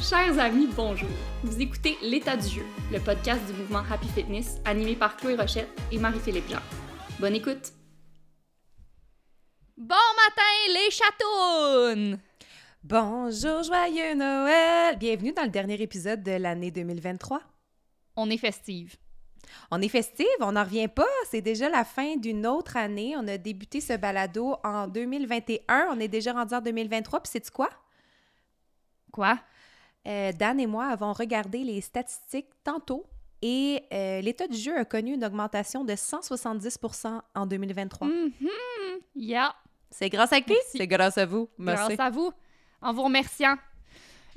Chers amis, bonjour. Vous écoutez L'état du jeu, le podcast du mouvement Happy Fitness animé par Chloé Rochette et Marie-Philippe Jean. Bonne écoute. Bon matin les chatounes! Bonjour, joyeux Noël! Bienvenue dans le dernier épisode de l'année 2023. On est festive. On est festive, on n'en revient pas. C'est déjà la fin d'une autre année. On a débuté ce balado en 2021. On est déjà rendu en 2023. Puis, c'est quoi? Quoi? Euh, Dan et moi avons regardé les statistiques tantôt et euh, l'état du jeu a connu une augmentation de 170% en 2023. Mhm. Yeah. C'est grâce à qui? C'est grâce à vous. Merci. Grâce à vous, en vous remerciant.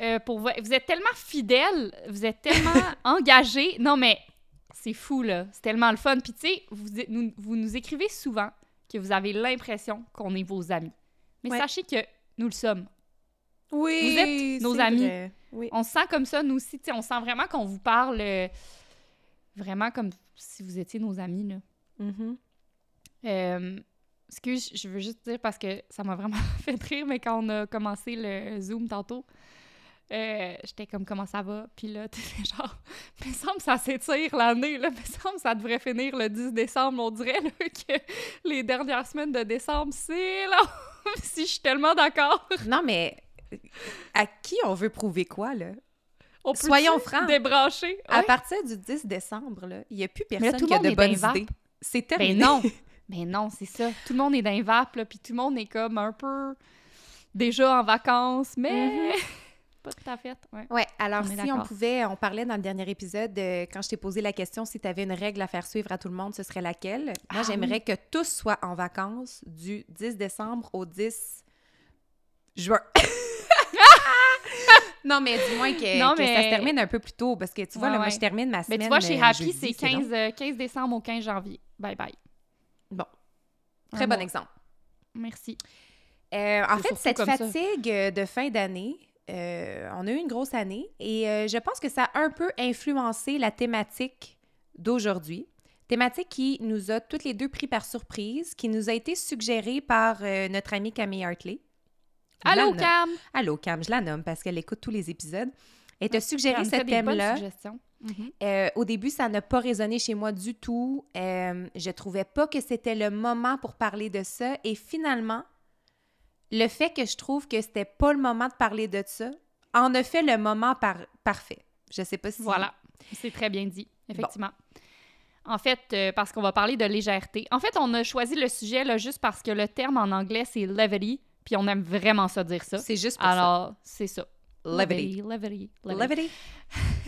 Euh, pour vous, vous êtes tellement fidèles, vous êtes tellement engagés. Non, mais c'est fou, là. C'est tellement le fun. Puis, tu sais, vous, nous, vous nous écrivez souvent que vous avez l'impression qu'on est vos amis. Mais Ouais. sachez que nous le sommes. Oui, Vous êtes nos amis. vrai. Oui. On se sent comme ça, nous aussi. on sent vraiment qu'on vous parle euh, vraiment comme si vous étiez nos amis, là. Mhm. Euh, excuse, je veux juste dire parce que ça m'a vraiment fait rire, mais quand on a commencé le Zoom tantôt, euh, j'étais comme comment ça va? Puis là, t'étais genre, il me semble que ça s'étire l'année, là. Il me semble que ça devrait finir le 10 décembre. On dirait là, que les dernières semaines de décembre, c'est là. si je suis tellement d'accord. Non, mais à qui on veut prouver quoi, là? On peut Soyons francs. Débrancher? À partir du 10 décembre, là, il n'y a plus là, personne tout qui a de bonnes idées. C'est Ben terminé. non. Ben non, c'est ça. Tout le monde est dans les vapes, là, puis tout le monde est comme un peu déjà en vacances, mais pas tout à fait. Ouais. Ouais, alors On si on pouvait, on parlait dans le dernier épisode, euh, quand je t'ai posé la question si tu avais une règle à faire suivre à tout le monde, ce serait laquelle? Moi, Ah j'aimerais que tous soient en vacances du 10 décembre au 10 juin. non, mais du moins que, Non, que ça mais- se termine un peu plus tôt, parce que tu vois, Ouais, là, moi, ouais. je termine ma Mais semaine tu vois, chez euh, Happy, c'est 15, long. euh, 15 décembre au 15 janvier. Bye bye. Bon, très Un bon mois. exemple. Merci. Euh, en fait, cette ça. fatigue euh, de fin d'année, euh, on a eu une grosse année et euh, je pense que ça a un peu influencé la thématique d'aujourd'hui. Thématique qui nous a toutes les deux pris par surprise, qui nous a été suggérée par notre amie Camille Hartley. Allô. Cam! Allô, Cam, je la nomme parce qu'elle écoute tous les épisodes. Elle t'a suggéré Elle me ce thème-là. Mhm. Euh, au début, ça n'a pas résonné chez moi du tout. Euh, je trouvais pas que c'était le moment pour parler de ça. Et finalement, le fait que je trouve que c'était pas le moment de parler de ça en a fait le moment par- parfait. Je sais pas si. Voilà. C'est très bien dit, effectivement. En fait, euh, parce qu'on va parler de légèreté. En fait, on a choisi le sujet là, juste parce que le terme en anglais, c'est levity, puis on aime vraiment ça dire ça. C'est juste pour ça. Alors, c'est ça. Levity. levity. Levity.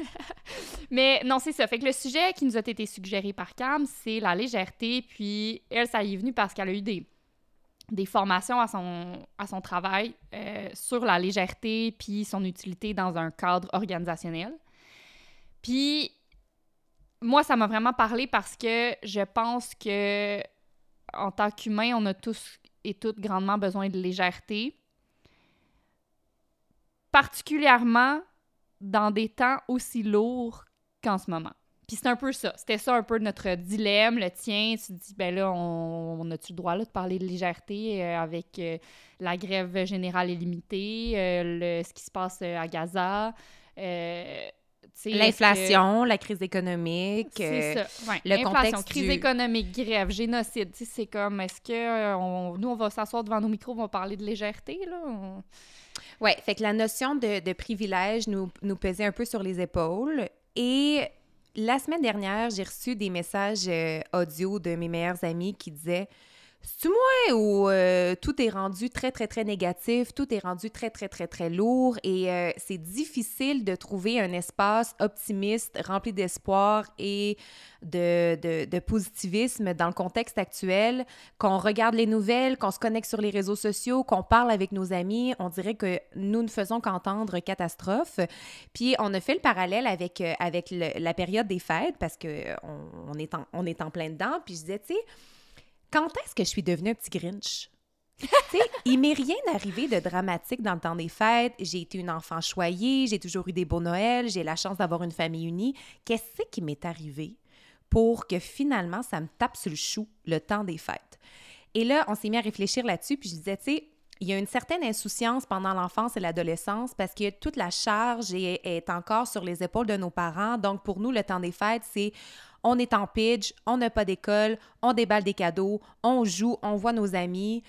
Mais non, c'est ça. Fait que le sujet qui nous a été suggéré par Cam, c'est la légèreté. Puis elle, ça y est venu parce qu'elle a eu des, des formations à son, à son travail euh, sur la légèreté puis son utilité dans un cadre organisationnel. Puis moi, ça m'a vraiment parlé parce que je pense que en tant qu'humain, on a tous et toutes grandement besoin de légèreté. Particulièrement dans des temps aussi lourds qu'en ce moment. Puis c'est un peu ça. C'était ça un peu notre dilemme, le tien. Tu te dis, ben là, on, on a-tu le droit là, de parler de légèreté euh, avec euh, la grève générale illimitée, euh, le, ce qui se passe à Gaza? Que- L'inflation, la crise économique. C'est euh, ça. Ouais. le Inflation, contexte crise du- économique, grève, génocide. C'est comme, est-ce que euh, on- nous, on va s'asseoir devant nos micros, on va parler de légèreté, là? On- Ouais, fait que la notion de, de privilège nous, nous pesait un peu sur les épaules. Et la semaine dernière, j'ai reçu des messages euh, audio de mes meilleurs amis qui disaient C'est moi ou euh, tout est rendu très, très, très négatif, tout est rendu très, très, très, très lourd et euh, c'est difficile de trouver un espace optimiste, rempli d'espoir et de, de, positivisme dans le contexte actuel? Qu'on regarde les nouvelles, qu'on se connecte sur les réseaux sociaux, qu'on parle avec nos amis, on dirait que nous ne faisons qu'entendre catastrophe. Puis on a fait le parallèle avec, euh, avec la période des fêtes parce que on, est en, est en plein dedans. Puis je disais, tu sais, quand est-ce que je suis devenue un petit Grinch? il m'est rien arrivé de dramatique dans le temps des fêtes. J'ai été une enfant choyée, j'ai toujours eu des beaux Noëls, j'ai la chance d'avoir une famille unie. Qu'est-ce qui m'est arrivé pour que finalement ça me tape sur le chou le temps des fêtes? Et là, on s'est mis à réfléchir là-dessus, puis je disais, tu sais, il y a une certaine insouciance pendant l'enfance et l'adolescence parce que toute la charge est, encore sur les épaules de nos parents. Donc, pour nous, le temps des fêtes, c'est on est en pitch, on n'a pas d'école, on déballe des cadeaux, on joue, on voit nos amis.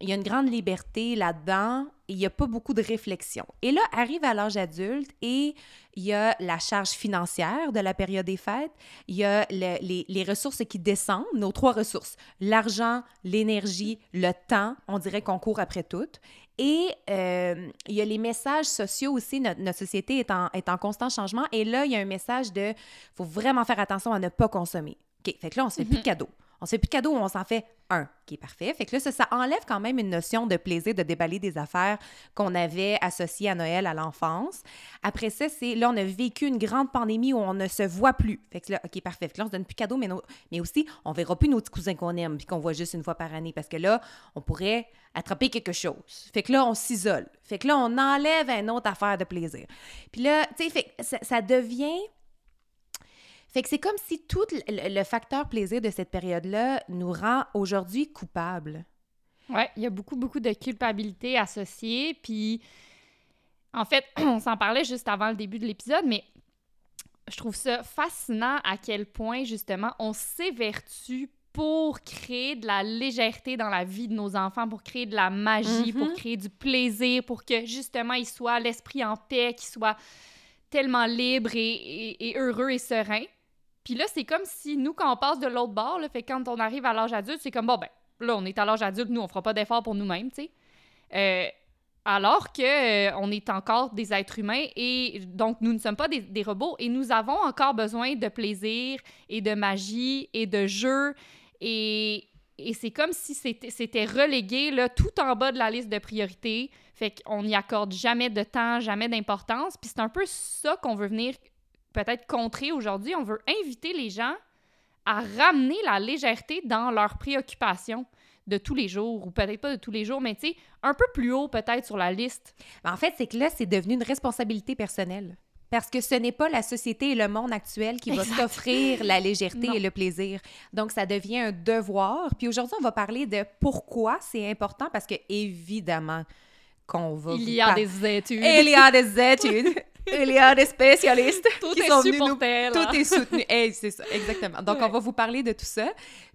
Il y a une grande liberté là-dedans. Il n'y a pas beaucoup de réflexion. Et là, arrive à l'âge adulte et il y a la charge financière de la période des fêtes, il y a les, les, ressources qui descendent, nos trois ressources, l'argent, l'énergie, le temps, on dirait qu'on court après toutes. Et euh, il y a les messages sociaux aussi, notre, notre, société est en, est en constant changement. Et là, il y a un message de, faut vraiment faire attention à ne pas consommer. OK, fait que là, on se fait plus de mhm. cadeaux. On fait plus de on s'en fait un qui est parfait. Fait que là, ça, enlève quand même une notion de plaisir de déballer des affaires qu'on avait associées à Noël à l'enfance. Après ça, c'est là, on a vécu une grande pandémie où on ne se voit plus. Fait que là, OK, parfait. Fait que là, on se donne plus de cadeaux, mais, aussi, on verra plus nos petits cousins qu'on aime puis qu'on voit juste une fois par année parce que là, on pourrait attraper quelque chose. Fait que là, on s'isole. Fait que là, on enlève une autre affaire de plaisir. Puis là, tu sais, ça devient fait que c'est comme si tout le, facteur plaisir de cette période-là nous rend aujourd'hui coupables. Oui, il y a beaucoup, beaucoup de culpabilité associée. Puis, en fait, on s'en parlait juste avant le début de l'épisode, mais je trouve ça fascinant à quel point, justement, on s'évertue pour créer de la légèreté dans la vie de nos enfants, pour créer de la magie, pour mm-hmm. créer du plaisir, pour que, justement, ils soient l'esprit en paix, qu'ils soient tellement libres et, et heureux et sereins. Puis là, c'est comme si nous, quand on passe de l'autre bord, là, fait quand on arrive à l'âge adulte, c'est comme, bon, ben, là, on est à l'âge adulte, nous, on fera pas d'efforts pour nous-mêmes, tu sais. Euh, alors que euh, on est encore des êtres humains et donc nous ne sommes pas des, robots et nous avons encore besoin de plaisir et de magie et de jeu et, et c'est comme si c'était relégué là, tout en bas de la liste de priorités. Fait qu'on n'y accorde jamais de temps, jamais d'importance. Puis c'est un peu ça qu'on veut venir peut-être contrer aujourd'hui. On veut inviter les gens à ramener la légèreté dans leurs préoccupations de tous les jours, ou peut-être pas de tous les jours, mais tu sais, un peu plus haut peut-être sur la liste. En fait, c'est que là, c'est devenu une responsabilité personnelle. Parce que ce n'est pas la société et le monde actuel qui va t'offrir la légèreté et le plaisir. Donc, ça devient un devoir. Puis aujourd'hui, on va parler de pourquoi c'est important, parce que évidemment qu'on va... Il y a des études. Il y a des études il y a des spécialistes tout qui est sont venus nous... Tout est soutenu. c'est ça, exactement. Donc, on va vous parler de tout ça.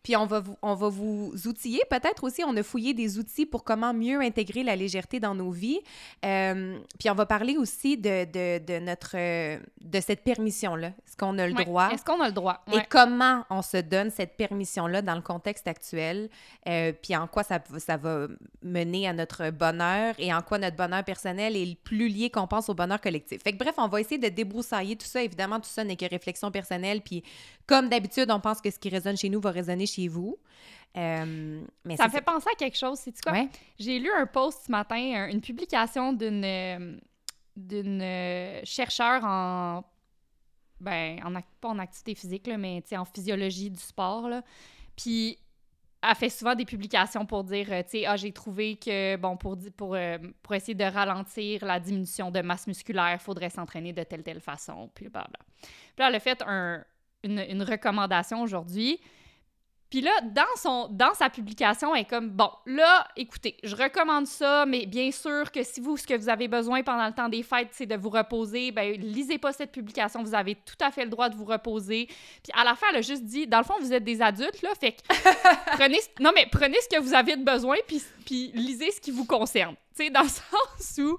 Puis, on va vous, on va vous outiller. Peut-être aussi, on a fouillé des outils pour comment mieux intégrer la légèreté dans nos vies. Euh, puis, on va parler aussi de, de, de notre... de cette permission-là. Est-ce qu'on a le droit? Est-ce qu'on a le droit? Et comment on se donne cette permission-là dans le contexte actuel? Euh, puis, en quoi ça, ça va mener à notre bonheur et en quoi notre bonheur personnel est plus lié qu'on pense au bonheur collectif? Fait que bref, on va essayer de débroussailler tout ça. Évidemment, tout ça n'est que réflexion personnelle. Puis, comme d'habitude, on pense que ce qui résonne chez nous va résonner chez vous. Euh, mais ça me fait penser à quelque chose. C'est quoi? J'ai lu un post ce matin, une publication d'une euh, d'une euh, chercheure en ben en pas en activité physique là, mais en physiologie du sport là. Puis elle fait souvent des publications pour dire, tu sais, ah, j'ai trouvé que, bon, pour, pour, pour essayer de ralentir la diminution de masse musculaire, il faudrait s'entraîner de telle, telle façon, puis blablabla. Puis là, elle a fait un, une, une recommandation aujourd'hui puis là, dans, son, dans sa publication, elle est comme Bon, là, écoutez, je recommande ça, mais bien sûr que si vous, ce que vous avez besoin pendant le temps des fêtes, c'est de vous reposer, ben lisez pas cette publication, vous avez tout à fait le droit de vous reposer. Puis à la fin, elle a juste dit Dans le fond, vous êtes des adultes, là, fait que prenez. Non, mais prenez ce que vous avez de besoin, puis, puis lisez ce qui vous concerne. Tu sais, dans le sens où.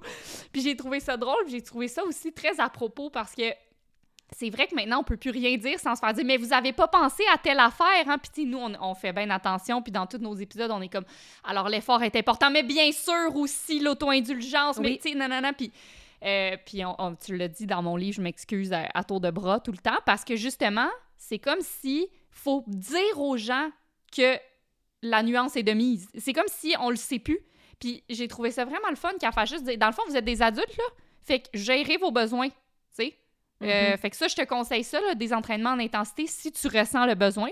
Puis j'ai trouvé ça drôle, j'ai trouvé ça aussi très à propos parce que c'est vrai que maintenant, on peut plus rien dire sans se faire dire, mais vous avez pas pensé à telle affaire, hein? Puis nous, on, fait bien attention, puis dans tous nos épisodes, on est comme, alors l'effort est important, mais bien sûr aussi l'auto-indulgence, mais tu sais, nanana, puis... Euh, puis tu l'as dit dans mon livre, je m'excuse à, tour de bras tout le temps, parce que justement, c'est comme si faut dire aux gens que la nuance est de mise. C'est comme si on le sait plus. Puis j'ai trouvé ça vraiment le fun qu'elle fasse juste dire, dans le fond, vous êtes des adultes, là, fait que gérez vos besoins, tu sais. Euh, mhm. fait que ça, je te conseille ça, des entraînements en intensité si tu ressens le besoin.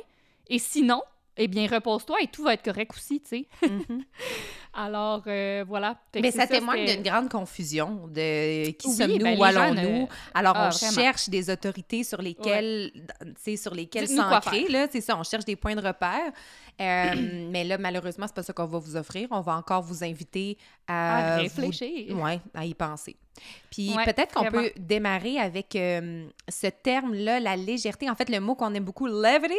Et sinon, eh bien, repose-toi et tout va être correct aussi, tu sais. Mhm. Alors, euh, voilà. Mais ça témoigne d'une grande confusion de qui Oui, sommes-nous, ben, où allons-nous? Alors, Ah, on vraiment. cherche des autorités sur lesquelles, tu sais, sur lesquelles s'ancrer, là, c'est ça, on cherche des points de repère. Euh, mais là, malheureusement, c'est pas ça qu'on va vous offrir. On va encore vous inviter à, À vous- réfléchir. Ouais, à y penser. Puis Ouais, peut-être qu'on peut démarrer avec euh, ce terme-là, la légèreté. En fait, le mot qu'on aime beaucoup, levity.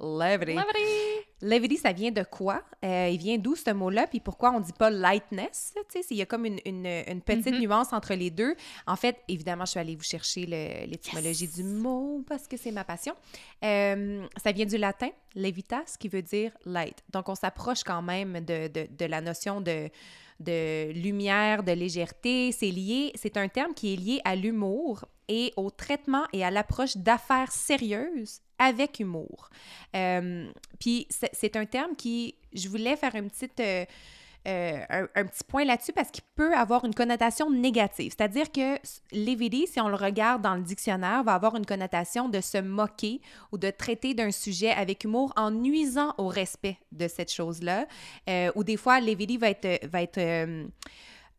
Levity. Levity! Levity, ça vient de quoi? Euh, il vient d'où ce mot-là? Puis pourquoi on dit pas lightness? il y a comme une, une- une petite Mhm. nuance entre les deux. En fait, évidemment, je suis allée vous chercher l'étymologie Yes! du mot parce que c'est ma passion. Euh, ça vient du latin, levitas, qui veut dire light. Donc, on s'approche quand même de, de- de la notion de, de lumière, de légèreté. C'est lié, c'est un terme qui est lié à l'humour et au traitement et à l'approche d'affaires sérieuses avec humour. Euh, puis c'est un terme qui, je voulais faire une petite, euh, euh, un, petit point là-dessus parce qu'il peut avoir une connotation négative. C'est-à-dire que levity, si on le regarde dans le dictionnaire, va avoir une connotation de se moquer ou de traiter d'un sujet avec humour en nuisant au respect de cette chose-là. Ou des fois, levity va être, va être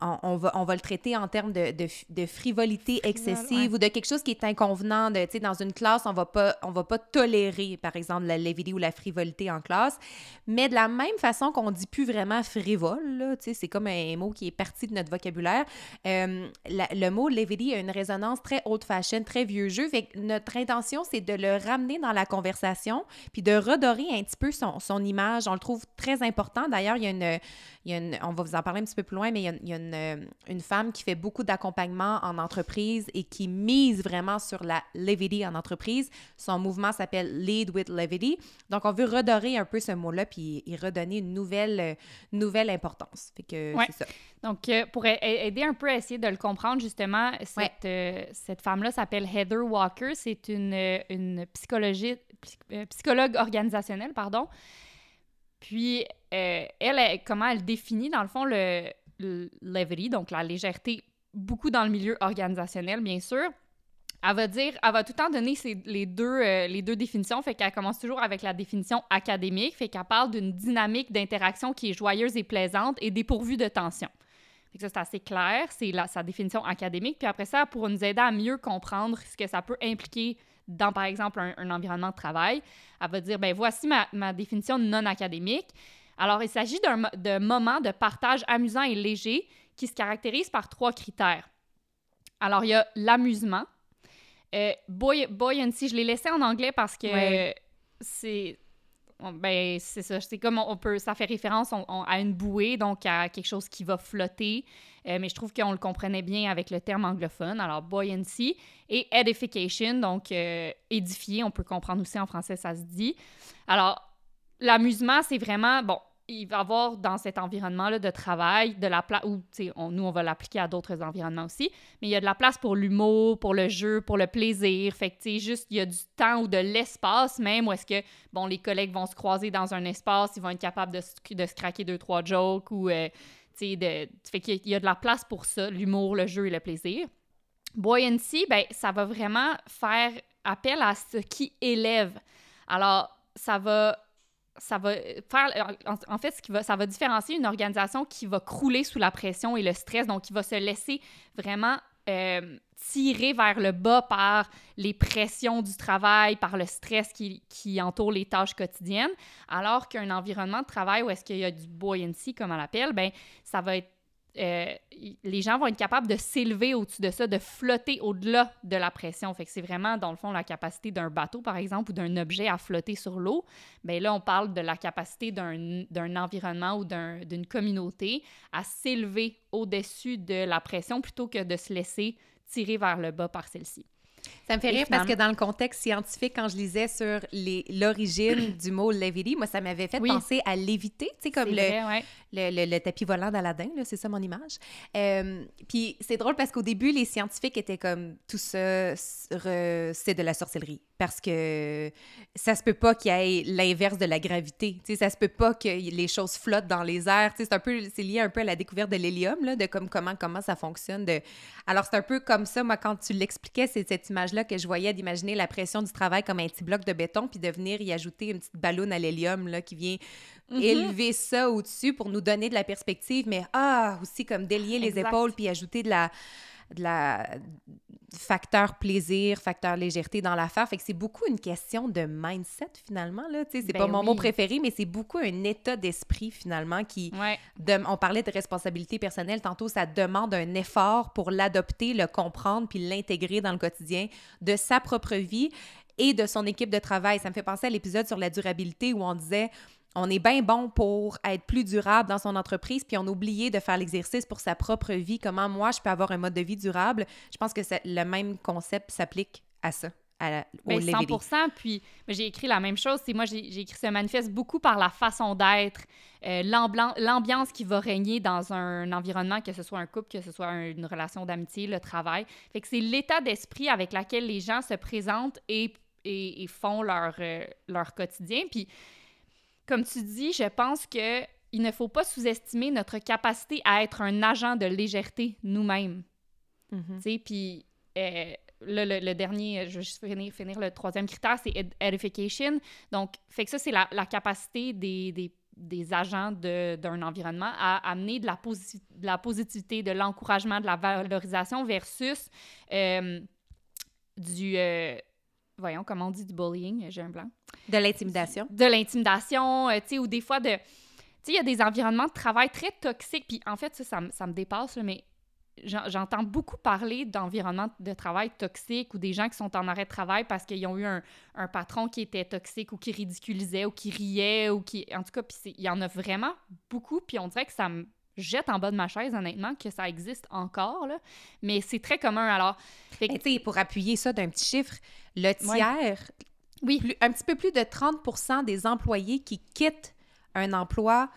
on, on va, on va le traiter en termes de, de, frivolité excessive ouais. ou de quelque chose qui est inconvenant. De, dans une classe, on va pas, on va pas tolérer, par exemple, la levity ou la frivolité en classe. Mais de la même façon qu'on dit plus vraiment frivole, c'est comme un mot qui est parti de notre vocabulaire. euh, la- le mot levity a une résonance très old-fashioned, très vieux jeu. Fait que notre intention, c'est de le ramener dans la conversation puis de redorer un petit peu son, son image. On le trouve très important. D'ailleurs, il y a une, il y a une- on va vous en parler un petit peu plus loin, mais il y a, il y a une, euh, une femme qui fait beaucoup d'accompagnement en entreprise et qui mise vraiment sur la levity en entreprise. Son mouvement s'appelle Lead with Levity. Donc, on veut redorer un peu ce mot-là puis y redonner une nouvelle, euh, nouvelle importance. Fait que Ouais. c'est ça. Donc, euh, pour aider un peu à essayer de le comprendre, justement, cette, Ouais. euh, cette femme-là s'appelle Heather Walker. C'est une, une psychologie, psy- psychologue organisationnelle, pardon. Puis, euh, elle, elle- comment elle définit, dans le fond, le levity, donc la légèreté, beaucoup dans le milieu organisationnel, bien sûr. Elle va dire, elle va tout le temps donner ses- les, deux, euh, les deux définitions, fait qu'elle commence toujours avec la définition académique, fait qu'elle parle d'une dynamique d'interaction qui est joyeuse et plaisante et dépourvue de tension. Fait ça, c'est assez clair, c'est sa définition académique. Puis après ça, pour nous aider à mieux comprendre ce que ça peut impliquer dans, par exemple, un, environnement de travail, elle va dire, ben voici ma définition non académique. Alors, il s'agit de moments de partage amusant et léger qui se caractérisent par trois critères. Alors, il y a l'amusement, euh, buoy- buoyancy, je l'ai laissé en anglais parce que Ouais. c'est ben c'est ça, c'est comme on, on peut ça fait référence on- on- à une bouée donc à quelque chose qui va flotter. Euh, mais je trouve qu'on le comprenait bien avec le terme anglophone. Alors buoyancy et edification donc euh, édifier, on peut comprendre aussi en français ça se dit. Alors l'amusement c'est vraiment bon il va avoir dans cet environnement-là de travail de la place, ou on- nous, on va l'appliquer à d'autres environnements aussi, mais il y a de la place pour l'humour, pour le jeu, pour le plaisir. Fait que, juste, il y a du temps ou de l'espace même où est-ce que, bon, les collègues vont se croiser dans un espace, ils vont être capables de, de se craquer deux, trois jokes ou, euh, tu sais, de... Fait qu'il y a de la place pour ça, l'humour, le jeu et le plaisir. Buoyancy, ben, ça va vraiment faire appel à ce qui élève. Alors, ça va ça va faire en, fait ce qui va ça va différencier une organisation qui va crouler sous la pression et le stress donc qui va se laisser vraiment euh, tirer vers le bas par les pressions du travail, par le stress qui, qui entoure les tâches quotidiennes, alors qu'un environnement de travail où est-ce qu'il y a du buoyancy, comme on l'appelle, ben ça va être euh, les gens vont être capables de s'élever au-dessus de ça, de flotter au-delà de la pression. Fait c'est vraiment, dans le fond, la capacité d'un bateau, par exemple, ou d'un objet à flotter sur l'eau. Bien là, on parle de la capacité d'un environnement ou d'un- d'une communauté à s'élever au-dessus de la pression plutôt que de se laisser tirer vers le bas par celle-ci. Ça me fait Et rire parce que dans le contexte scientifique, quand je lisais sur l'origine du mot levity, moi, ça m'avait fait Oui. penser à léviter, tu sais, comme le, vrai, ouais. le, le- le tapis volant d'Aladin, c'est ça mon image. Euh, puis c'est drôle parce qu'au début, les scientifiques étaient comme tout ça, c'est de la sorcellerie. Parce que ça se peut pas qu'il y ait l'inverse de la gravité. Tu sais, ça se peut pas que les choses flottent dans les airs. C'est un peu, c'est lié un peu à la découverte de l'hélium, de comme, comment, comment ça fonctionne. De... Alors, c'est un peu comme ça, moi, quand tu l'expliquais, c'est cette image-là que je voyais d'imaginer la pression du travail comme un petit bloc de béton, puis de venir y ajouter une petite ballonne à l'hélium, qui vient mm-hmm. élever ça au-dessus pour nous donner de la perspective, mais ah, aussi comme délier les épaules, puis ajouter de la de la facteur plaisir, facteur légèreté dans l'affaire. Fait que c'est beaucoup une question de mindset finalement là, c'est pas ben mon mot préféré mais c'est beaucoup un état d'esprit finalement qui on parlait de responsabilité personnelle tantôt, ça demande un effort pour l'adopter, le comprendre puis l'intégrer dans le quotidien de sa propre vie et de son équipe de travail. Ça me fait penser à l'épisode sur la durabilité où on disait on est bien bon pour être plus durable dans son entreprise, puis on a oublié de faire l'exercice pour sa propre vie. Comment moi, je peux avoir un mode de vie durable? Je pense que le même concept s'applique à ça. À, au 100% ben, Puis j'ai écrit la même chose. C'est moi, j'ai écrit ce manifeste beaucoup par la façon d'être, euh, l'ambiance qui va régner dans un environnement, que ce soit un couple, que ce soit une relation d'amitié, le travail. Fait que c'est l'état d'esprit avec lequel les gens se présentent et, et, font leur, euh, leur quotidien. Puis comme tu dis, je pense que il ne faut pas sous-estimer notre capacité à être un agent de légèreté nous-mêmes. Tu sais, puis euh, le, dernier, je vais juste finir, le troisième critère, c'est edification. Donc, fait que ça, c'est la, capacité des, des, agents d'un environnement à amener de la, de la positivité, de l'encouragement, de la valorisation versus euh, du... Euh, voyons, comment on dit du bullying, j'ai un blanc. De l'intimidation. De l'intimidation, euh, tu sais, ou des fois de... Tu sais, il y a des environnements de travail très toxiques, puis en fait, ça, ça, me dépasse, mais j'entends beaucoup parler d'environnements de travail toxiques ou des gens qui sont en arrêt de travail parce qu'ils ont eu un, un, patron qui était toxique ou qui ridiculisait ou qui riait ou qui... En tout cas, puis il y en a vraiment beaucoup, puis on dirait que ça me jette en bas de ma chaise, honnêtement, que ça existe encore, là. mais c'est très commun. Alors, fait pour appuyer ça d'un petit chiffre, le tiers, oui. un petit peu plus de 30 des employés qui quittent un emploi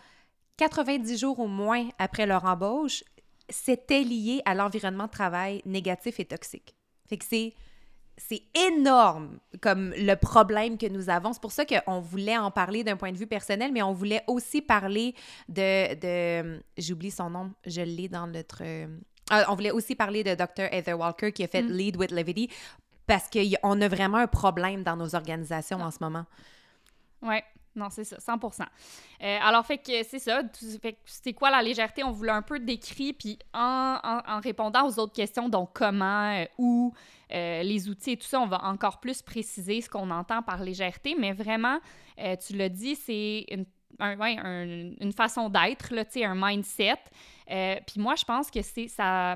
90 jours au moins après leur embauche, c'était lié à l'environnement de travail négatif et toxique. Fait que c'est c'est énorme comme le problème que nous avons. C'est pour ça qu'on voulait en parler d'un point de vue personnel, mais on voulait aussi parler de... de J'oublie son nom, je l'ai dans notre... Ah, on voulait aussi parler de Dr. Heather Walker qui a fait mm. Lead with Levity parce qu'on a vraiment un problème dans nos organisations en ce moment. Oui, non, c'est ça, 100% euh, Alors, fait que c'est ça. C'est quoi la légèreté? On voulait un peu décrire, puis en, en, répondant aux autres questions, donc comment, euh, où, euh, les outils et tout ça, on va encore plus préciser ce qu'on entend par légèreté, mais vraiment, tu l'as dit, c'est une, une façon d'être, un mindset. puis moi, je pense que c'est ça,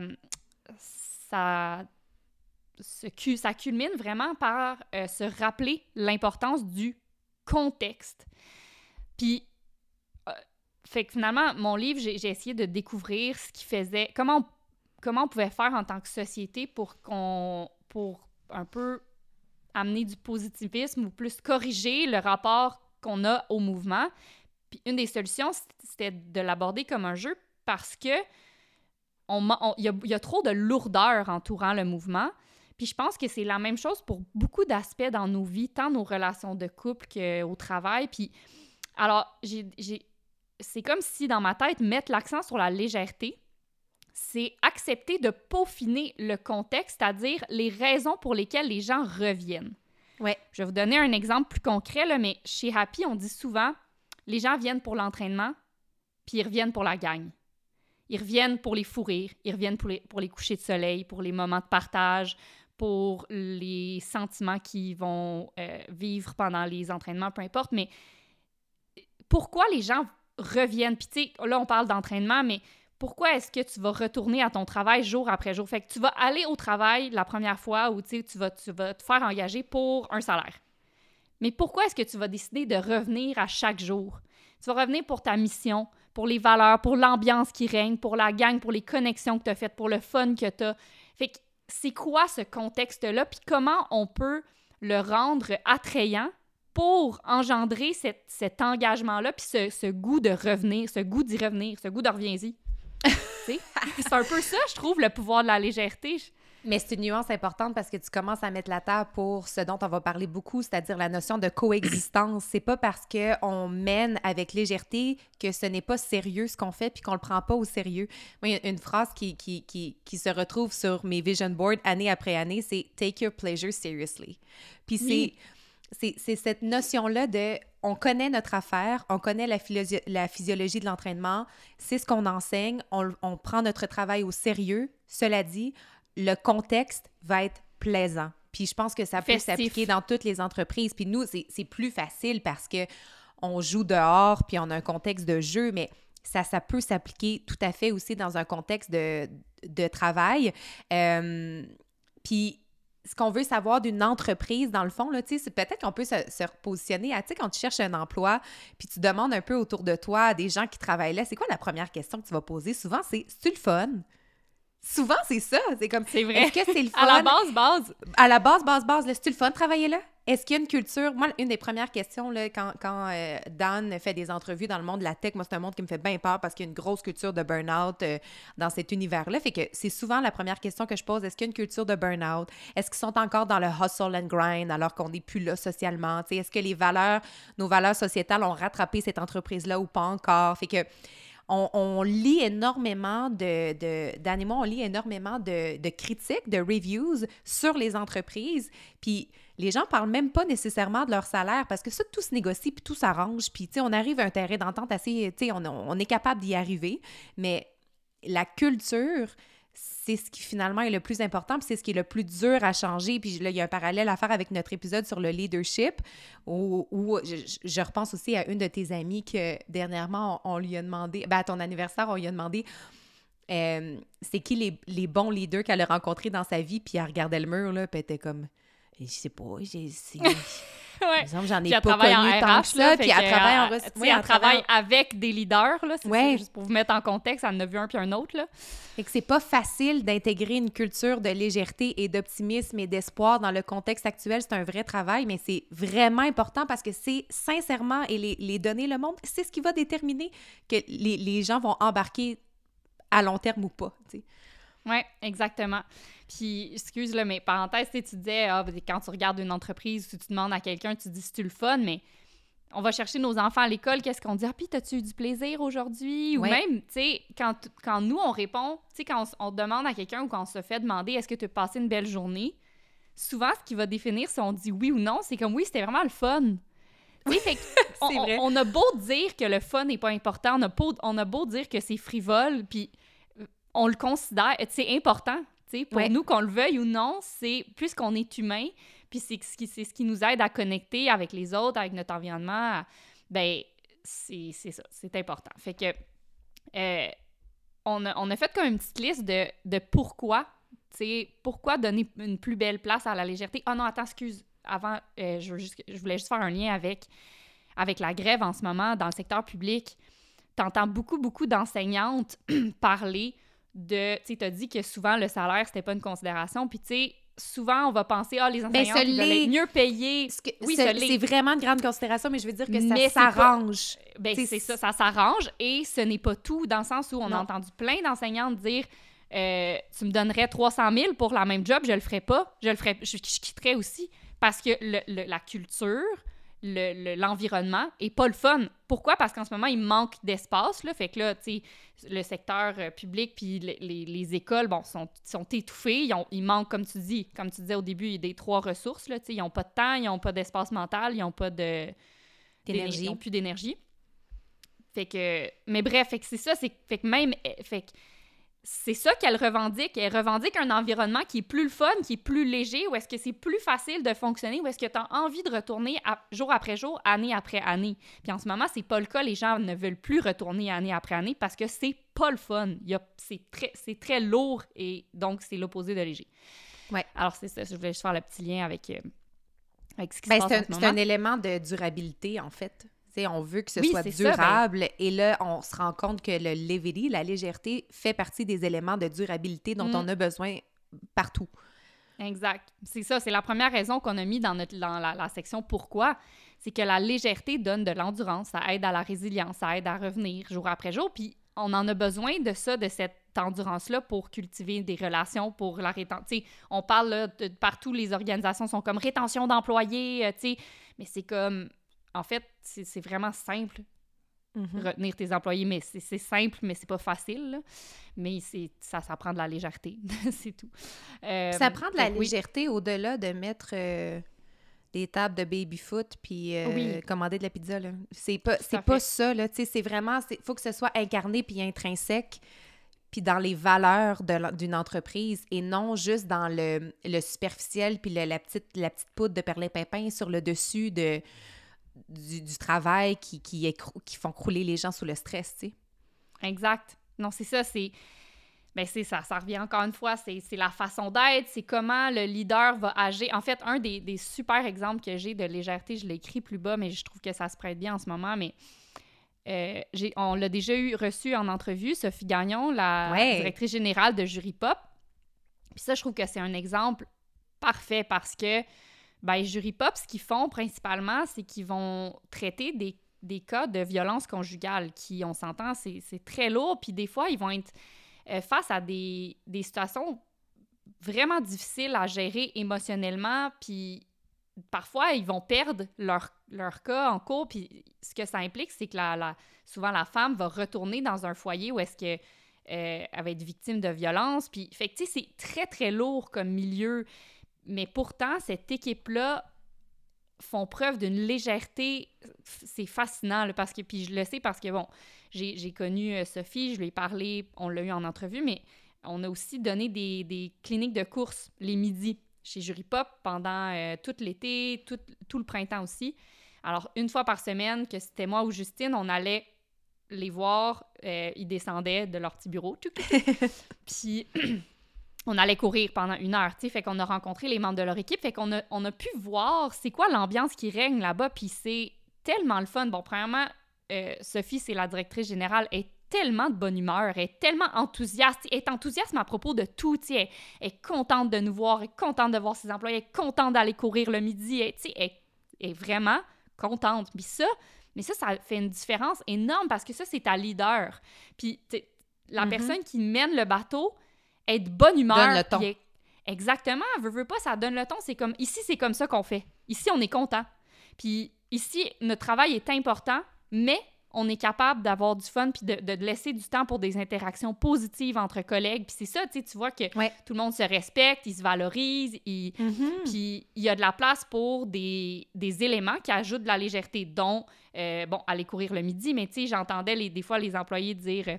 ça, ça culmine vraiment par se rappeler l'importance du contexte. Puis, euh, fait que finalement, mon livre, j'ai essayé de découvrir ce qui faisait, comment on, comment on pouvait faire en tant que société pour qu'on, pour un peu amener du positivisme ou plus corriger le rapport qu'on a au mouvement. Puis une des solutions, c'était de l'aborder comme un jeu parce que il y, y, a trop de lourdeur entourant le mouvement. Puis je pense que c'est la même chose pour beaucoup d'aspects dans nos vies, tant nos relations de couple qu'au travail. Puis alors, c'est comme si dans ma tête, mettre l'accent sur la légèreté, c'est accepter de peaufiner le contexte, c'est-à-dire les raisons pour lesquelles les gens reviennent. Ouais. Je vais vous donner un exemple plus concret, là, mais chez Happy, on dit souvent les gens viennent pour l'entraînement, puis ils reviennent pour la gagne. Ils reviennent pour les fous rires, ils reviennent pour les, pour les couchers de soleil, pour les moments de partage, pour les sentiments qu'ils vont euh, vivre pendant les entraînements, peu importe. Mais pourquoi les gens reviennent? Puis tu là, on parle d'entraînement, mais pourquoi est-ce que tu vas retourner à ton travail jour après jour? Fait que tu vas aller au travail la première fois où tu vas, tu vas te faire engager pour un salaire. Mais pourquoi est-ce que tu vas décider de revenir à chaque jour? Tu vas revenir pour ta mission, pour les valeurs, pour l'ambiance qui règne, pour la gang, pour les connexions que tu as faites, pour le fun que tu as. Fait que c'est quoi ce contexte-là, puis comment on peut le rendre attrayant pour engendrer cet engagement-là, puis ce, goût de revenir, ce goût d'y revenir, ce goût de reviens-y. c'est un peu ça, je trouve, le pouvoir de la légèreté. Mais c'est une nuance importante parce que tu commences à mettre la table pour ce dont on va parler beaucoup, c'est-à-dire la notion de coexistence. C'est pas parce qu'on mène avec légèreté que ce n'est pas sérieux ce qu'on fait puis qu'on le prend pas au sérieux. Moi, il y a une phrase qui, qui, qui, qui se retrouve sur mes vision boards année après année, c'est « Take your pleasure seriously ». Puis c'est c'est cette notion-là de on connaît notre affaire, on connaît la, la physiologie de l'entraînement, c'est ce qu'on enseigne, on, on, prend notre travail au sérieux. Cela dit, le contexte va être plaisant. Puis je pense que ça peut s'appliquer dans toutes les entreprises. Puis nous, c'est plus facile parce que on joue dehors, puis on a un contexte de jeu, mais ça, ça peut s'appliquer tout à fait aussi dans un contexte de, de travail. Euh, puis ce qu'on veut savoir d'une entreprise, dans le fond, là, c'est peut-être qu'on peut se, repositionner à, tu sais, quand tu cherches un emploi, puis tu demandes un peu autour de toi à des gens qui travaillent là, c'est quoi la première question que tu vas poser? Souvent, c'est « tu le fun? » Souvent, c'est ça. C'est comme. C'est vrai. Est-ce que c'est le fun? à la base, base. À la base, base, base. C'est-tu le fun de travailler là? Est-ce qu'il y a une culture? Moi, une des premières questions, là, quand, quand euh, Dan fait des entrevues dans le monde de la tech, moi, c'est un monde qui me fait bien peur parce qu'il y a une grosse culture de burn-out euh, dans cet univers-là. Fait que c'est souvent la première question que je pose. Est-ce qu'il y a une culture de burn-out? Est-ce qu'ils sont encore dans le hustle and grind alors qu'on n'est plus là socialement? Est-ce que les valeurs, nos valeurs sociétales ont rattrapé cette entreprise-là ou pas encore? Fait que on, lit énormément de, d'animaux, on lit énormément de, de, critiques, de reviews sur les entreprises. Puis les gens parlent même pas nécessairement de leur salaire parce que ça, tout se négocie puis tout s'arrange. Puis, on arrive à un terrain d'entente assez, on, on est capable d'y arriver. Mais la culture, c'est ce qui finalement est le plus important, puis c'est ce qui est le plus dur à changer. Puis là, il y a un parallèle à faire avec notre épisode sur le leadership, où, je, repense aussi à une de tes amies que dernièrement, on, lui a demandé, ben à ton anniversaire, on lui a demandé euh, c'est qui les, les, bons leaders qu'elle a rencontrés dans sa vie, puis elle regardait le mur, là, puis elle était comme, je sais pas, j'ai ouais. j'en ai pas connu en tant que ça. Puis elle travaille en oui, elle travaille avec des leaders, là. C'est juste pour vous mettre en contexte, elle en a vu un puis un autre, là. Et que c'est pas facile d'intégrer une culture de légèreté et d'optimisme et d'espoir dans le contexte actuel. C'est un vrai travail, mais c'est vraiment important parce que c'est sincèrement, et les, les données le montrent, c'est ce qui va déterminer que les, les gens vont embarquer à long terme ou pas. Oui, exactement. Puis, excuse-le, mais parenthèse, tu disais, ah, ben, quand tu regardes une entreprise, tu demandes à quelqu'un, tu dis, c'est-tu le fun, mais on va chercher nos enfants à l'école, qu'est-ce qu'on dit? Ah, puis, as-tu eu du plaisir aujourd'hui? Ou même, tu sais, quand, quand nous, on répond, tu sais, quand on, demande à quelqu'un ou quand on se fait demander, est-ce que tu as passé une belle journée? Souvent, ce qui va définir si on dit oui ou non, c'est comme oui, c'était vraiment le fun. Oui, fait on, on, a beau dire que le fun n'est pas important, on a, beau, on a beau dire que c'est frivole, puis on le considère, c'est important. Pour nous, qu'on le veuille ou non, c'est plus qu'on est humain, puis c'est ce, qui, ce qui nous aide à connecter avec les autres, avec notre environnement, ben c'est ça, c'est important. Fait que euh, on, a, on, a, fait comme une petite liste de, de pourquoi, tu pourquoi donner une plus belle place à la légèreté. Oh non, attends, excuse, avant, euh, je, je, voulais juste faire un lien avec, avec la grève en ce moment dans le secteur public. T'entends beaucoup, beaucoup d'enseignantes parler de, tu sais, as dit que souvent le salaire, c'était pas une considération. Puis, tu sais, souvent, on va penser, ah, les ben, enseignants ils veulent être mieux payés. oui, c'est vraiment une grande considération, mais je veux dire que ça s'arrange. Ben, c'est ça, ça s'arrange. Et ce n'est pas tout, dans le sens où on a entendu plein d'enseignantes dire, euh, tu me donnerais 300 000 pour la même job, je le ferais pas. Je le ferais, je, quitterais aussi. Parce que la culture, l'environnement le, est pas le fun. Pourquoi? Parce qu'en ce moment, il manque d'espace. Fait que là, tu sais, le secteur euh, public puis les, les, écoles, bon, sont, sont étouffés. Ils, ont, ils, manquent, comme tu dis, comme tu disais au début, il y a des trois ressources. Là, ils n'ont pas de temps, ils n'ont pas d'espace mental, ils n'ont pas de... D'énergie. Ils n'ont plus d'énergie. Fait que... Mais bref, fait que c'est ça, c'est... Fait que même... Eh, fait que c'est ça qu'elle revendique. Elle revendique un environnement qui est plus le fun, qui est plus léger, où est-ce que c'est plus facile de fonctionner, où est-ce que tu as envie de retourner jour après jour, année après année. Puis en ce moment, c'est pas le cas. Les gens ne veulent plus retourner année après année parce que c'est pas le fun. C'est très, très lourd et donc c'est l'opposé de léger. Ouais. Alors c'est ça. Je voulais juste faire le petit lien avec, euh, avec ce qui se ben, passe C'est un élément de durabilité, en fait on veut que ce soit ben durable. Et là, on se rend compte que le levity, la légèreté, fait partie des éléments de durabilité dont on mm. a besoin partout. Exact. C'est ça, c'est la première raison qu'on a mis dans, notre, dans la, section pourquoi. C'est que la légèreté donne de l'endurance, ça aide à la résilience, ça aide à revenir jour après jour. Puis on en a besoin de ça, de cette endurance-là pour cultiver des relations, pour la rétention. On parle là, de partout, les organisations sont comme rétention d'employés, euh, mais c'est comme, en fait, c'est vraiment simple. Mhm. retenir tes employés, mais c'est simple, mais c'est pas facile. là. Mais c'est ça, ça prend de la légèreté, c'est tout. Euh, Ça prend de la oui. légèreté au-delà de mettre euh, des tables de baby-foot puis euh, Oui. commander de la pizza. C'est pas, pas ça, là. Tu sais, c'est vraiment... Il faut que ce soit incarné puis intrinsèque puis dans les valeurs d'une entreprise et non juste dans le, le superficiel puis le- la, petite, la petite poudre de perlimpinpin sur le dessus de, du, du travail qui, qui, font crouler les gens sous le stress, tu sais. Exact. Non, c'est ça, c'est... Ben c'est ça, ça revient encore une fois, c'est c'est la façon d'être, c'est comment le leader va agir. En fait, un des, des super exemples que j'ai de légèreté, je l'ai écrit plus bas, mais je trouve que ça se prête bien en ce moment, mais euh, j'ai- on l'a déjà eu reçu en entrevue, Sophie Gagnon, la Ouais. directrice générale de Jury Pop. Puis ça, je trouve que c'est un exemple parfait parce que, ben, Jury Pop, ce qu'ils font principalement, c'est qu'ils vont traiter des, des cas de violence conjugale qui, on s'entend, c'est très lourd. Puis des fois, ils vont être euh, face à des, des situations vraiment difficiles à gérer émotionnellement. Puis parfois, ils vont perdre leur, leur cas en cours. Puis ce que ça implique, c'est que la, souvent la femme va retourner dans un foyer où est-ce que euh, elle va être victime de violence. Puis, fait c'est très, très lourd comme milieu. Mais pourtant, cette équipe-là font preuve d'une légèreté. C'est fascinant, là, parce que, puis je le sais parce que, bon, j'ai connu euh, Sophie, je lui ai parlé, on l'a eu en entrevue, mais on a aussi donné des, des cliniques de course les midis chez Jury Pop pendant euh, tout l'été, tout, tout le printemps aussi. Alors, une fois par semaine, que c'était moi ou Justine, on allait les voir, euh, ils descendaient de leur petit bureau, puis on allait courir pendant une heure, tu sais, fait qu'on a rencontré les membres de leur équipe, fait qu'on a, on a pu voir c'est quoi l'ambiance qui règne là-bas, puis c'est tellement le fun. Bon, premièrement, euh, Sophie, c'est la directrice générale, est tellement de bonne humeur, elle est tellement enthousiaste, elle est enthousiaste à propos de tout, tu sais, elle, est contente de nous voir, elle est contente de voir ses employés, elle est contente d'aller courir le midi, elle, tu sais, elle, elle est vraiment contente. Puis ça, mais ça, ça fait une différence énorme parce que ça, c'est ta leader. Puis la Mhm. personne qui mène le bateau de bonne humeur. Donne le ton. Exactement, veut, veut pas, ça donne le ton. C'est comme, ici, c'est comme ça qu'on fait. Ici, on est content. Puis ici, notre travail est important, mais on est capable d'avoir du fun puis de, de laisser du temps pour des interactions positives entre collègues. Puis c'est ça, tu vois que Ouais. tout le monde se respecte, ils se valorisent, ils, puis il y a de la place pour des, des éléments qui ajoutent de la légèreté, dont, euh, bon, aller courir le midi, mais tu sais, j'entendais des fois les employés dire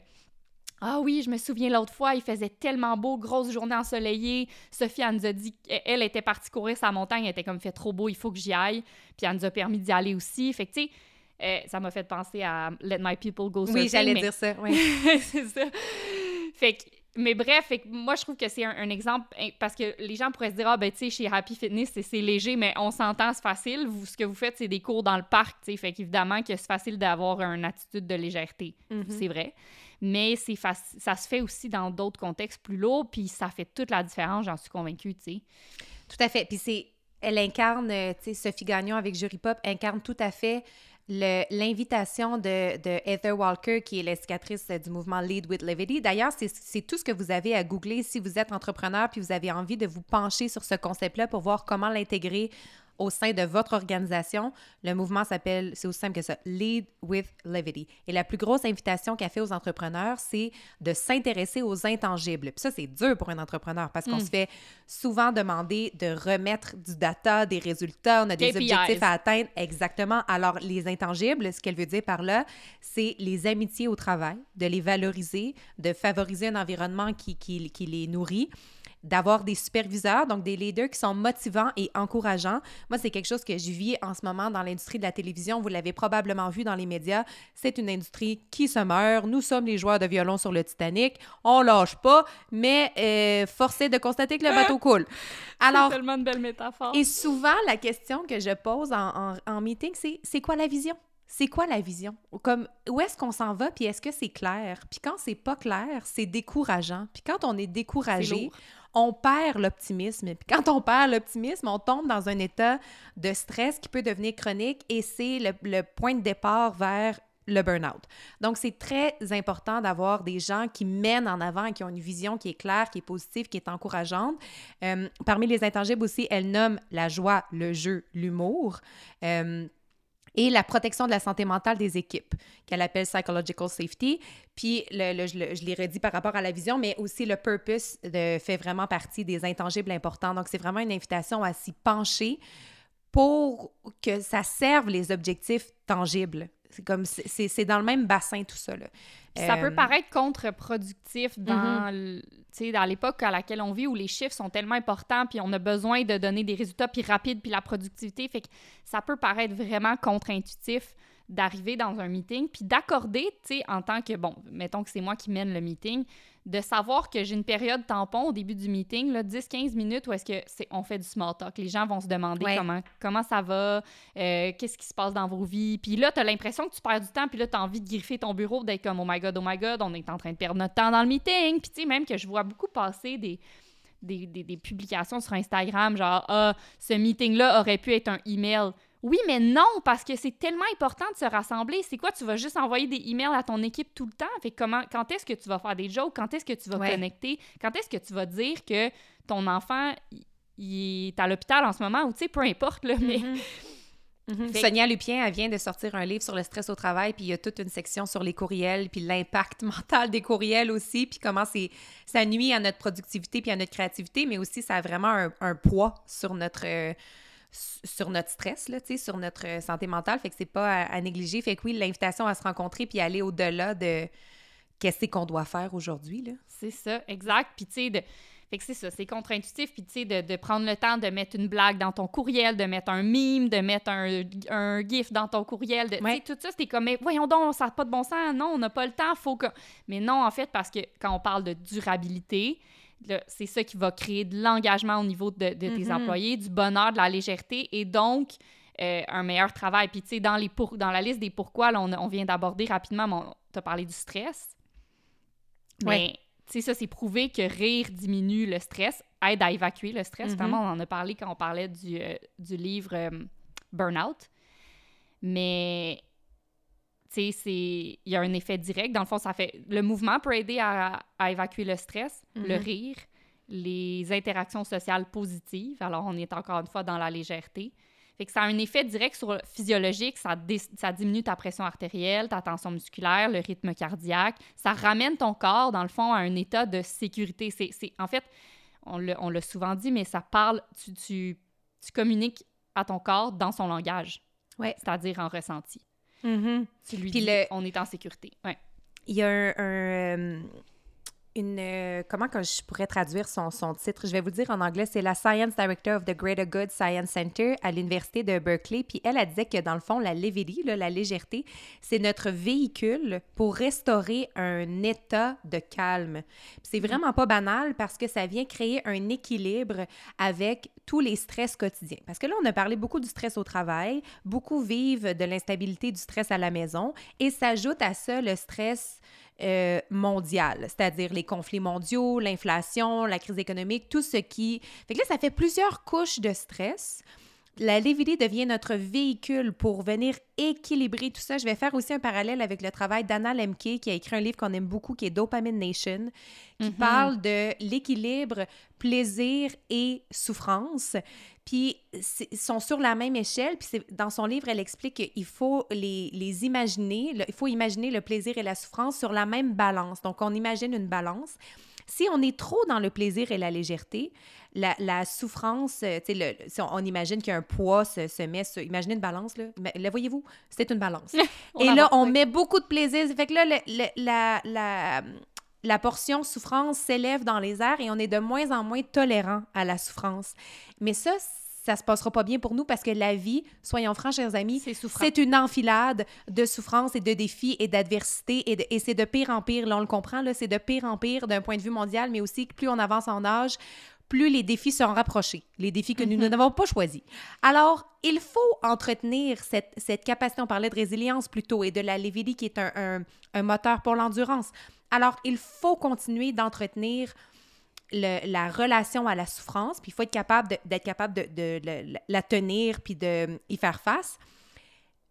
Ah oui, je me souviens l'autre fois, il faisait tellement beau, grosse journée ensoleillée. Sophie, elle nous a dit qu'elle était partie courir sa montagne, elle était comme fait trop beau, il faut que j'y aille. Puis elle nous a permis d'y aller aussi. Fait que tu sais, euh, ça m'a fait penser à Let My People Go Surfing. Oui, j'allais mais- dire ça, oui. c'est ça. Fait que, mais bref, fait que moi, je trouve que c'est un, un exemple hein, parce que les gens pourraient se dire, ah, ben, tu sais, chez Happy Fitness, c'est- léger, mais on s'entend, c'est facile. Vous, ce que vous faites, c'est des cours dans le parc, tu sais. Fait qu'évidemment, que c'est facile d'avoir une attitude de légèreté. Mhm. C'est vrai. Mais c'est ça se fait aussi dans d'autres contextes plus lourds, puis ça fait toute la différence, j'en suis convaincue, tu sais. Tout à fait. Puis c'est, elle incarne, euh, tu sais, Sophie Gagnon avec Jury Pop incarne tout à fait l'invitation de, de Heather Walker, qui est l'instigatrice du mouvement Lead with Levity. D'ailleurs, c'est tout ce que vous avez à googler si vous êtes entrepreneur puis vous avez envie de vous pencher sur ce concept-là pour voir comment l'intégrer au sein de votre organisation. Le mouvement s'appelle, c'est aussi simple que ça, Lead with Levity. Et la plus grosse invitation qu'elle fait aux entrepreneurs, c'est de s'intéresser aux intangibles. Puis ça, c'est dur pour un entrepreneur parce qu'on Mm. se fait souvent demander de remettre du data, des résultats, on a des KPIs. objectifs à atteindre. Exactement. Alors, les intangibles, ce qu'elle veut dire par là, c'est les amitiés au travail, de les valoriser, de favoriser un environnement qui, qui, qui les nourrit d'avoir des superviseurs, donc des leaders qui sont motivants et encourageants. Moi, c'est quelque chose que je vis en ce moment dans l'industrie de la télévision. Vous l'avez probablement vu dans les médias. C'est une industrie qui se meurt. Nous sommes les joueurs de violon sur le Titanic. On lâche pas, mais euh, force est de constater que le bateau coule. Alors, c'est tellement une belle métaphore. et souvent, la question que je pose en, en- en meeting, c'est c'est quoi la vision? C'est quoi la vision? Comme, où est-ce qu'on s'en va? Puis est-ce que c'est clair? Puis quand c'est pas clair, c'est décourageant. Puis quand on est découragé, on perd l'optimisme. Puis quand on perd l'optimisme, on tombe dans un état de stress qui peut devenir chronique et c'est le, le point de départ vers le burn-out. Donc, c'est très important d'avoir des gens qui mènent en avant et qui ont une vision qui est claire, qui est positive, qui est encourageante. Euh, parmi les intangibles aussi, elle nomme la joie, le jeu, l'humour. Euh, et la protection de la santé mentale des équipes, qu'elle appelle psychological safety. Puis, le, je, l'ai redit par rapport à la vision, mais aussi le purpose fait vraiment partie des intangibles importants. Donc, c'est vraiment une invitation à s'y pencher pour que ça serve les objectifs tangibles. C'est comme c'est dans le même bassin tout ça. Là. Ça peut euh, paraître contre-productif dans, mm-hmm. dans l'époque à laquelle on vit où les chiffres sont tellement importants puis on a besoin de donner des résultats puis rapides puis la productivité fait que ça peut paraître vraiment contre-intuitif d'arriver dans un meeting puis d'accorder, tu sais, en tant que, bon, mettons que c'est moi qui mène le meeting, de savoir que j'ai une période tampon au début du meeting, 10-15 minutes où est-ce que c'est on fait du small talk. Les gens vont se demander comment, comment ça va, euh, qu'est-ce qui se passe dans vos vies. Puis là, tu as l'impression que tu perds du temps, puis là, tu as envie de griffer ton bureau, d'être comme oh my god, oh my god, on est en train de perdre notre temps dans le meeting. Puis tu sais, même que je vois beaucoup passer des. Des, des, publications sur Instagram, genre, ah, ce meeting-là aurait pu être un email. Oui, mais non, parce que c'est tellement important de se rassembler. C'est quoi, tu vas juste envoyer des emails à ton équipe tout le temps? Fait comment, quand est-ce que tu vas faire des jokes? Quand est-ce que tu vas connecter? Quand est-ce que tu vas dire que ton enfant, il est à l'hôpital en ce moment? Ou tu sais, peu importe, là, mais... Mm-hmm. Mm-hmm. Sonia Lupien, elle vient de sortir un livre sur le stress au travail, puis il y a toute une section sur les courriels, puis l'impact mental des courriels aussi, puis comment c'est ça nuit à notre productivité puis à notre créativité, mais aussi ça a vraiment un, poids sur notre... Euh, sur notre stress, là, sur notre euh, santé mentale. Fait que c'est pas à, négliger. Fait que oui, l'invitation à se rencontrer puis aller au-delà de qu'est-ce qu'on doit faire aujourd'hui. C'est ça, exact. Puis tu sais, de... Fait que c'est ça, c'est contre-intuitif, puis tu sais, de, de, prendre le temps de mettre une blague dans ton courriel, de mettre un mime, de mettre un, un gif dans ton courriel, de, tout ça, c'était comme, mais voyons donc, ça n'a pas de bon sens, non, on n'a pas le temps, faut que... Mais non, en fait, parce que quand on parle de durabilité, c'est ça qui va créer de l'engagement au niveau de, tes mm-hmm. employés, du bonheur, de la légèreté et donc euh, un meilleur travail. Puis, tu sais, dans, les dans la liste des pourquoi, là, on, vient d'aborder rapidement, tu as parlé du stress. Mais, tu sais, ça, c'est prouvé que rire diminue le stress, aide à évacuer le stress. Vraiment, on en a parlé quand on parlait du, euh, du livre euh, Burnout. Mais tu sais, il y a un effet direct. Dans le fond, ça fait. Le mouvement peut aider à, évacuer le stress, le mhm. rire, les interactions sociales positives. Alors, on est encore une fois dans la légèreté. Fait que ça a un effet direct sur le physiologique, ça, ça diminue ta pression artérielle, ta tension musculaire, le rythme cardiaque. Ça ramène ton corps, dans le fond, à un état de sécurité. C'est, en fait, on l'a souvent dit, mais ça parle, tu, tu, tu communiques à ton corps dans son langage, ouais. c'est-à-dire en ressenti. Mm lui on est en sécurité. Ouais. Il y a un, euh, une. Euh, comment je pourrais traduire son, son, titre? Je vais vous dire en anglais, c'est la Science Director of the Greater Good Science Center à l'Université de Berkeley. Puis elle, a dit que dans le fond, la levity, la légèreté, c'est notre véhicule pour restaurer un état de calme. C'est mm-hmm. vraiment pas banal parce que ça vient créer un équilibre avec tous les stress quotidiens. Parce que là, on a parlé beaucoup du stress au travail, beaucoup vivent de l'instabilité du stress à la maison et s'ajoute à ça le stress euh, mondiale, c'est-à-dire les conflits mondiaux, l'inflation, la crise économique, tout ce qui... Fait que là, ça fait plusieurs couches de stress. La Lévité devient notre véhicule pour venir équilibrer tout ça. Je vais faire aussi un parallèle avec le travail d'Anna Lemke, qui a écrit un livre qu'on aime beaucoup, qui est Dopamine Nation, qui mm-hmm. parle de l'équilibre plaisir et souffrance. Puis ils sont sur la même échelle. Puis dans son livre, elle explique qu'il faut les, les imaginer, il faut imaginer le plaisir et la souffrance sur la même balance. Donc on imagine une balance. Si on est trop dans le plaisir et la légèreté, la, la souffrance, euh, tu sais, si on, imagine qu'un poids se, se, met sur... Imaginez une balance, là. La voyez-vous? C'est une balance. et là, on met beaucoup de plaisir. Fait que là, la, la, la portion souffrance s'élève dans les airs et on est de moins en moins tolérant à la souffrance. Mais ça, ça se passera pas bien pour nous parce que la vie, soyons francs, chers amis, c'est une enfilade de souffrances et de défis et d'adversité et, et c'est de pire en pire. Là, on le comprend, là, c'est de pire en pire d'un point de vue mondial, mais aussi que plus on avance en âge, plus les défis seront rapprochés, les défis que nous mm-hmm. n'avons pas choisis. Alors, il faut entretenir cette, cette, capacité, on parlait de résilience plutôt, et de la levity qui est un, un, un moteur pour l'endurance. Alors, il faut continuer d'entretenir la relation à la souffrance, puis il faut être capable d'être capable de, la tenir puis de y faire face.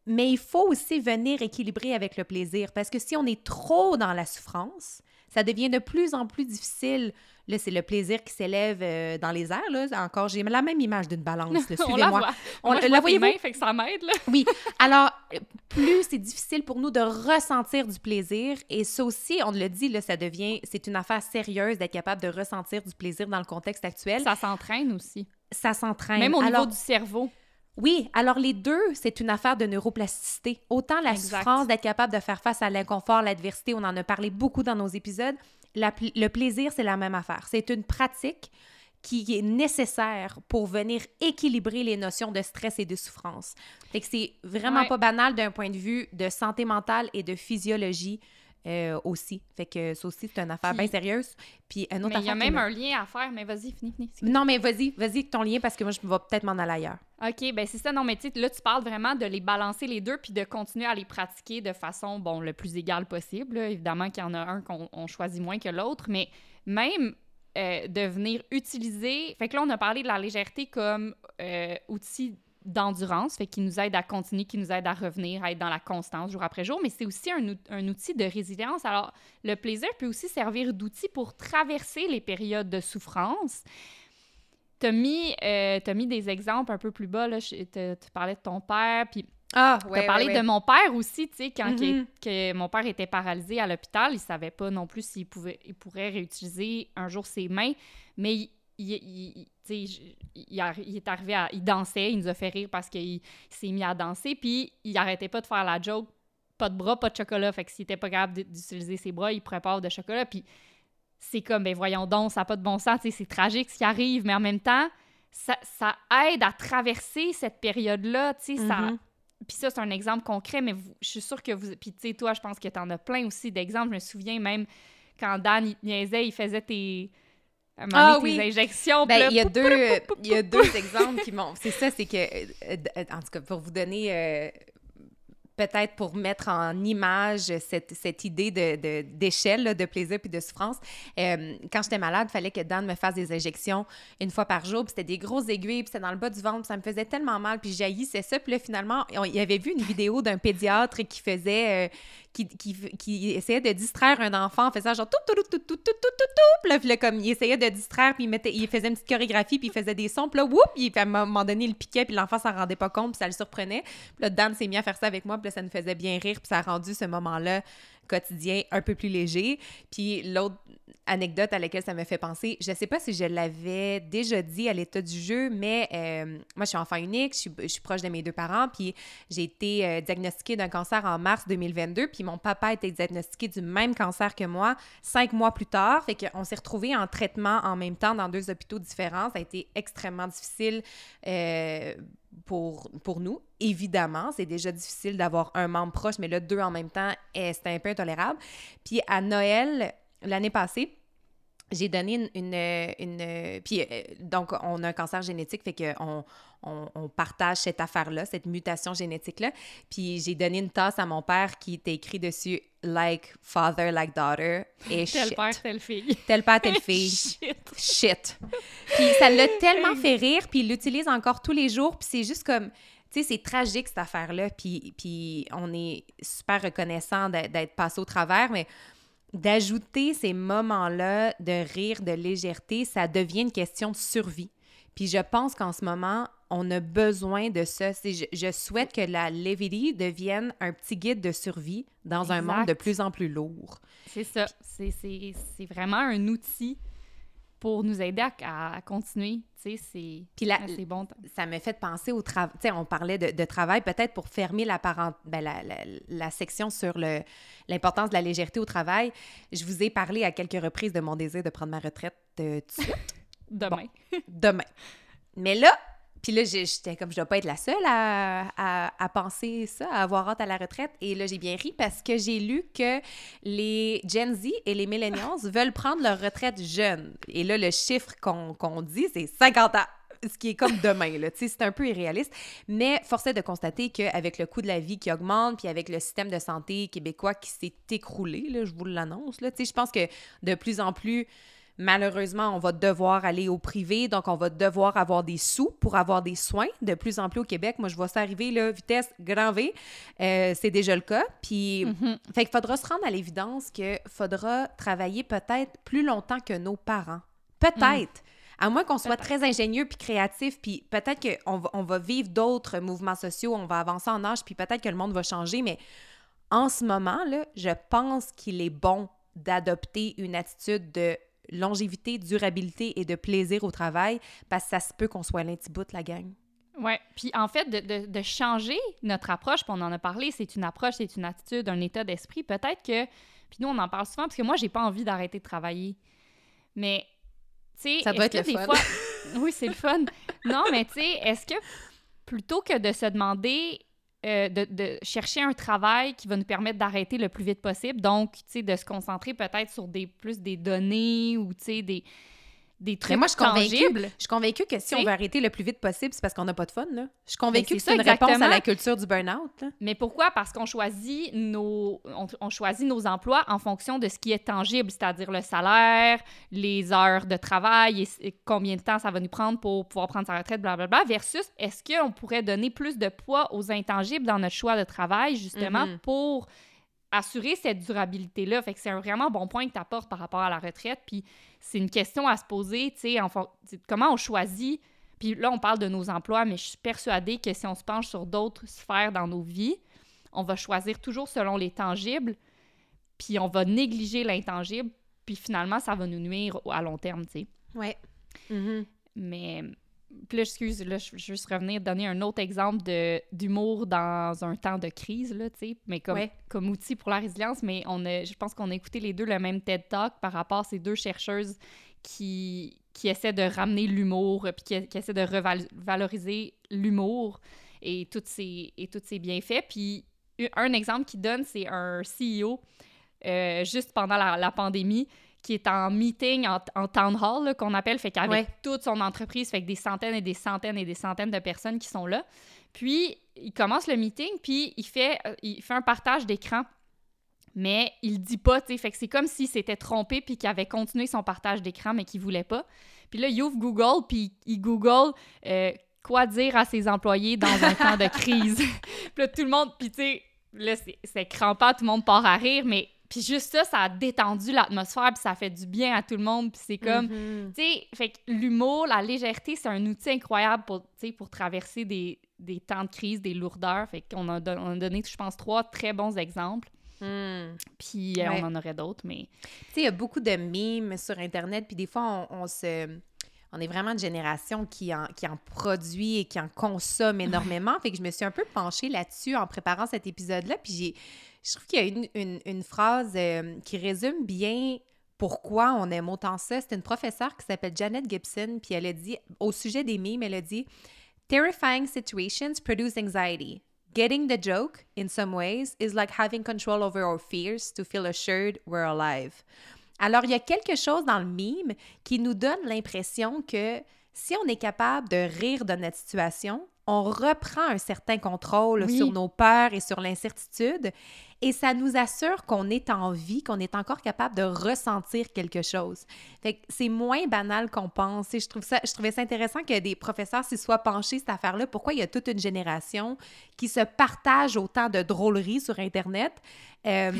mais il faut aussi venir équilibrer avec le plaisir parce que si on est trop dans la souffrance, ça devient de plus en plus difficile. Là, c'est le plaisir qui s'élève euh, dans les airs. Là. Encore, j'ai la même image d'une balance. là. on la Suivez-moi. voit. On- la mains, fait que ça m'aide, là. Oui. Alors, plus c'est difficile pour nous de ressentir du plaisir, et ça aussi, on le dit, là, ça devient, c'est une affaire sérieuse d'être capable de ressentir du plaisir dans le contexte actuel. Ça, Ça s'entraîne aussi. s'entraîne. Même au Alors, niveau du cerveau. oui, alors les deux, c'est une affaire de neuroplasticité. Autant la Exact. souffrance d'être capable de faire face à l'inconfort, l'adversité, on en a parlé beaucoup dans nos épisodes. La le plaisir, c'est la même affaire. C'est une pratique qui est nécessaire pour venir équilibrer les notions de stress et de souffrance. Fait que c'est vraiment Ouais. pas banal d'un point de vue de santé mentale et de physiologie euh, aussi. Fait que ça aussi, c'est une affaire bien sérieuse. Puis une autre Mais il y a même me- un lien à faire. Mais vas-y, finis, finis. Non, mais vas-y, vas-y ton lien parce que moi, je vais peut-être m'en aller ailleurs. OK, ben c'est ça. Non, mais tu là, tu parles vraiment de les balancer les deux puis de continuer à les pratiquer de façon, bon, le plus égale possible. là. Évidemment qu'il y en a un qu'on on choisit moins que l'autre, mais même euh, de venir utiliser... Fait que là, on a parlé de la légèreté comme euh, outil d'endurance, fait qui nous aide à continuer, qui nous aide à revenir, à être dans la constance jour après jour, mais c'est aussi un, out- un outil de résilience. Alors, le plaisir peut aussi servir d'outil pour traverser les périodes de souffrance. T'as mis, euh, mis des exemples un peu plus bas, là. Tu parlais de ton père, puis Ah, t'as parlé de mon père aussi, tu sais, quand Mhm. que mon père était paralysé à l'hôpital, il savait pas non plus s'il pouvait, il pourrait réutiliser un jour ses mains, mais il, il, il- il- est arrivé à... Il dansait, il nous a fait rire parce qu'il il s'est mis à danser, puis il arrêtait pas de faire la joke, pas de bras, pas de chocolat, fait que s'il était pas capable d'utiliser ses bras, il avoir de chocolat, puis c'est comme, ben voyons donc, ça n'a pas de bon sens, c'est tragique ce qui arrive, mais en même temps, ça, ça aide à traverser cette période-là, tu sais, ça... Mhm. Puis ça, c'est un exemple concret, mais vous- je suis sûre que vous... Puis tu sais, toi, je pense que t'en as plein aussi d'exemples. Je me souviens même quand Dan, il niaisait, il faisait tes... Ah oui. injections. Ben, là, il y a deux, euh, il y a deux exemples qui m'ont. C'est ça, c'est que, euh, en tout cas, pour vous donner, euh, peut-être pour mettre en image cette, cette idée de, de- d'échelle, là, de plaisir puis de souffrance, euh, quand j'étais malade, il fallait que Dan me fasse des injections une fois par jour, puis c'était des grosses aiguilles, puis c'était dans le bas du ventre, puis ça me faisait tellement mal, puis j'haïssais ça. Puis là, finalement, on- il avait vu une vidéo d'un pédiatre qui faisait, euh, qui, essayait de distraire un enfant en faisant genre tout, tout, tout, tout, tout, tout, tout, là, comme il essayait de distraire, puis il, mettait, il faisait une petite chorégraphie, puis il faisait des sons, puis là, whoop, il, à un moment donné, il piquait, puis l'enfant s'en rendait pas compte, puis ça le surprenait. Puis là, Dan s'est mis à faire ça avec moi, puis là, ça nous faisait bien rire, puis ça a rendu ce moment-là quotidien un peu plus léger. Puis l'autre anecdote à laquelle ça me fait penser, je sais pas si je l'avais déjà dit à l'état du jeu, mais euh, moi, je suis enfant unique, je suis, je suis proche de mes deux parents, puis j'ai été euh, diagnostiquée d'un cancer en mars 2022, puis mon papa a été diagnostiqué du même cancer que moi cinq mois plus tard. Fait qu'on s'est retrouvés en traitement en même temps dans deux hôpitaux différents. Ça a été extrêmement difficile euh, pour, pour nous. Évidemment, c'est déjà difficile d'avoir un membre proche, mais là, deux en même temps, c'était un peu intolérable. Puis à Noël, l'année passée, j'ai donné une, une, une- Puis, euh, donc, on a un cancer génétique, fait qu'on on, on partage cette affaire-là, cette mutation génétique-là. Puis, j'ai donné une tasse à mon père qui était écrit dessus « Like father, like daughter » et Tel shit. père, telle fille. Tel père, telle fille. Shit. Shit. Puis ça l'a tellement fait rire, puis il l'utilise encore tous les jours, puis c'est juste comme... Tu sais, c'est tragique, cette affaire-là, puis, puis on est super reconnaissant d'être d'être passé au travers, mais d'ajouter ces moments-là de rire, de légèreté, ça devient une question de survie. Puis je pense qu'en ce moment, on a besoin de ça. Je, je souhaite que la levity devienne un petit guide de survie dans un monde de plus en plus lourd. C'est ça. C'est vraiment un outil pour nous aider à, à continuer. Tu sais, c'est Puis la, c'est bon. ça me fait penser au travail. Tu sais, on parlait de, de travail, peut-être pour fermer la, parent... ben, la, la- la section sur le- l'importance de la légèreté au travail. Je vous ai parlé à quelques reprises de mon désir de prendre ma retraite euh, tout de suite, Demain. demain. Mais là, puis là, j'étais comme, je dois pas être la seule à, à- à penser ça, à avoir hâte à la retraite. Et là, j'ai bien ri parce que j'ai lu que les Gen Z et les Millennials veulent prendre leur retraite jeune. Et là, le chiffre qu'on dit, c'est 50 ans. Ce qui est comme demain, là. Tu sais, c'est un peu irréaliste. Mais force est de constater qu'avec le coût de la vie qui augmente, puis avec le système de santé québécois qui s'est écroulé, là, je vous l'annonce, là, tu sais, je pense que de plus en plus malheureusement, on va devoir aller au privé, donc on va devoir avoir des sous pour avoir des soins. De plus en plus au Québec, moi, je vois ça arriver, là, vitesse grand V. Euh, c'est déjà le cas. Puis, Mhm. fait qu'il faudra se rendre à l'évidence qu'il faudra travailler peut-être plus longtemps que nos parents. Peut-être. À moins qu'on soit très ingénieux puis créatif, puis peut-être qu'on va, on va vivre d'autres mouvements sociaux, on va avancer en âge, puis peut-être que le monde va changer, mais en ce moment, là, je pense qu'il est bon d'adopter une attitude de longévité, durabilité et de plaisir au travail, parce que ça se peut qu'on soit l'intibout, la gang. Ouais. Puis en fait, de, de- de changer notre approche, puis on en a parlé, c'est une approche, c'est une attitude, un état d'esprit. Peut-être que. Puis nous, on en parle souvent parce que moi, j'ai pas envie d'arrêter de travailler. Mais, tu sais. Ça doit est-ce être que le des fun. fois- oui, c'est le fun. Non, mais tu sais, est-ce que plutôt que de se demander. Euh, de, de chercher un travail qui va nous permettre d'arrêter le plus vite possible. Donc, tu sais, de se concentrer peut-être sur des plus des données ou, tu sais, des, des trucs moi, je suis convaincue. Je suis convaincue que si on veut arrêter le plus vite possible, c'est parce qu'on n'a pas de fun, là. Je suis convaincue Ben, que c'est une réponse à la culture du burn-out. Mais pourquoi? Parce qu'on choisit nos on, on choisit nos emplois en fonction de ce qui est tangible, c'est-à-dire le salaire, les heures de travail et, et combien de temps ça va nous prendre pour pouvoir prendre sa retraite, blablabla, versus est-ce qu'on pourrait donner plus de poids aux intangibles dans notre choix de travail, justement, Mhm. pour assurer cette durabilité-là. Fait que c'est un vraiment bon point que tu apportes par rapport à la retraite. Puis c'est une question à se poser, tu sais, comment on choisit? Puis là, on parle de nos emplois, mais je suis persuadée que si on se penche sur d'autres sphères dans nos vies, on va choisir toujours selon les tangibles, puis on va négliger l'intangible, puis finalement, ça va nous nuire à long terme, tu sais. Ouais. Mhm. Mais, puis là, excuse, là, je veux juste revenir, donner un autre exemple d'humour dans un temps de crise, là, tu sais, mais comme, Ouais. comme outil pour la résilience, mais on a, je pense qu'on a écouté les deux le même TED Talk par rapport à ces deux chercheuses qui, qui essaient de ramener l'humour, puis qui, qui essaient de revaloriser l'humour et tous ses, et ses bienfaits. Puis un exemple qu'il donne, c'est un CEO, euh, juste pendant la, la pandémie, qui est en meeting, en, en town hall, qu'on appelle, fait qu'avec Ouais. toute son entreprise, fait que des centaines et des centaines et des centaines de personnes qui sont là. Puis, il commence le meeting, puis il fait, euh, il fait un partage d'écran. Mais il dit pas, tu sais. Fait que c'est comme s'il s'était trompé, puis qu'il avait continué son partage d'écran, mais qu'il voulait pas. Puis là, il ouvre Google, puis il Google euh, quoi dire à ses employés dans un temps de crise. puis là, tout le monde, puis tu sais, là, c'est- c'est crampant, tout le monde part à rire, mais puis juste ça, ça a détendu l'atmosphère, puis ça fait du bien à tout le monde, puis c'est comme... Mhm. Tu sais, fait que l'humour, la légèreté, c'est un outil incroyable pour, tu sais, pour traverser des, des temps de crise, des lourdeurs. Fait qu'on a, don- a donné, je pense, trois très bons exemples. Mhm. Puis euh, Ouais. on en aurait d'autres, mais... Tu sais, il y a beaucoup de mimes sur Internet, puis des fois, on, on se... On est vraiment une génération qui en, qui en produit et qui en consomme énormément. Fait que je me suis un peu penchée là-dessus en préparant cet épisode-là. Puis j'ai, je trouve qu'il y a une, une, une phrase euh, qui résume bien pourquoi on aime autant ça. C'est une professeure qui s'appelle Janet Gibson, puis elle a dit, au sujet des mimes, elle a dit « Terrifying situations produce anxiety. Getting the joke, in some ways, is like having control over our fears to feel assured we're alive. » Alors, il y a quelque chose dans le mime qui nous donne l'impression que si on est capable de rire de notre situation, on reprend un certain contrôle Oui. sur nos peurs et sur l'incertitude et ça nous assure qu'on est en vie, qu'on est encore capable de ressentir quelque chose. Fait que c'est moins banal qu'on pense. Et je trouve ça, je trouvais ça intéressant que des professeurs s'y soient penchés cette affaire-là. Pourquoi il y a toute une génération qui se partage autant de drôleries sur Internet? Euh,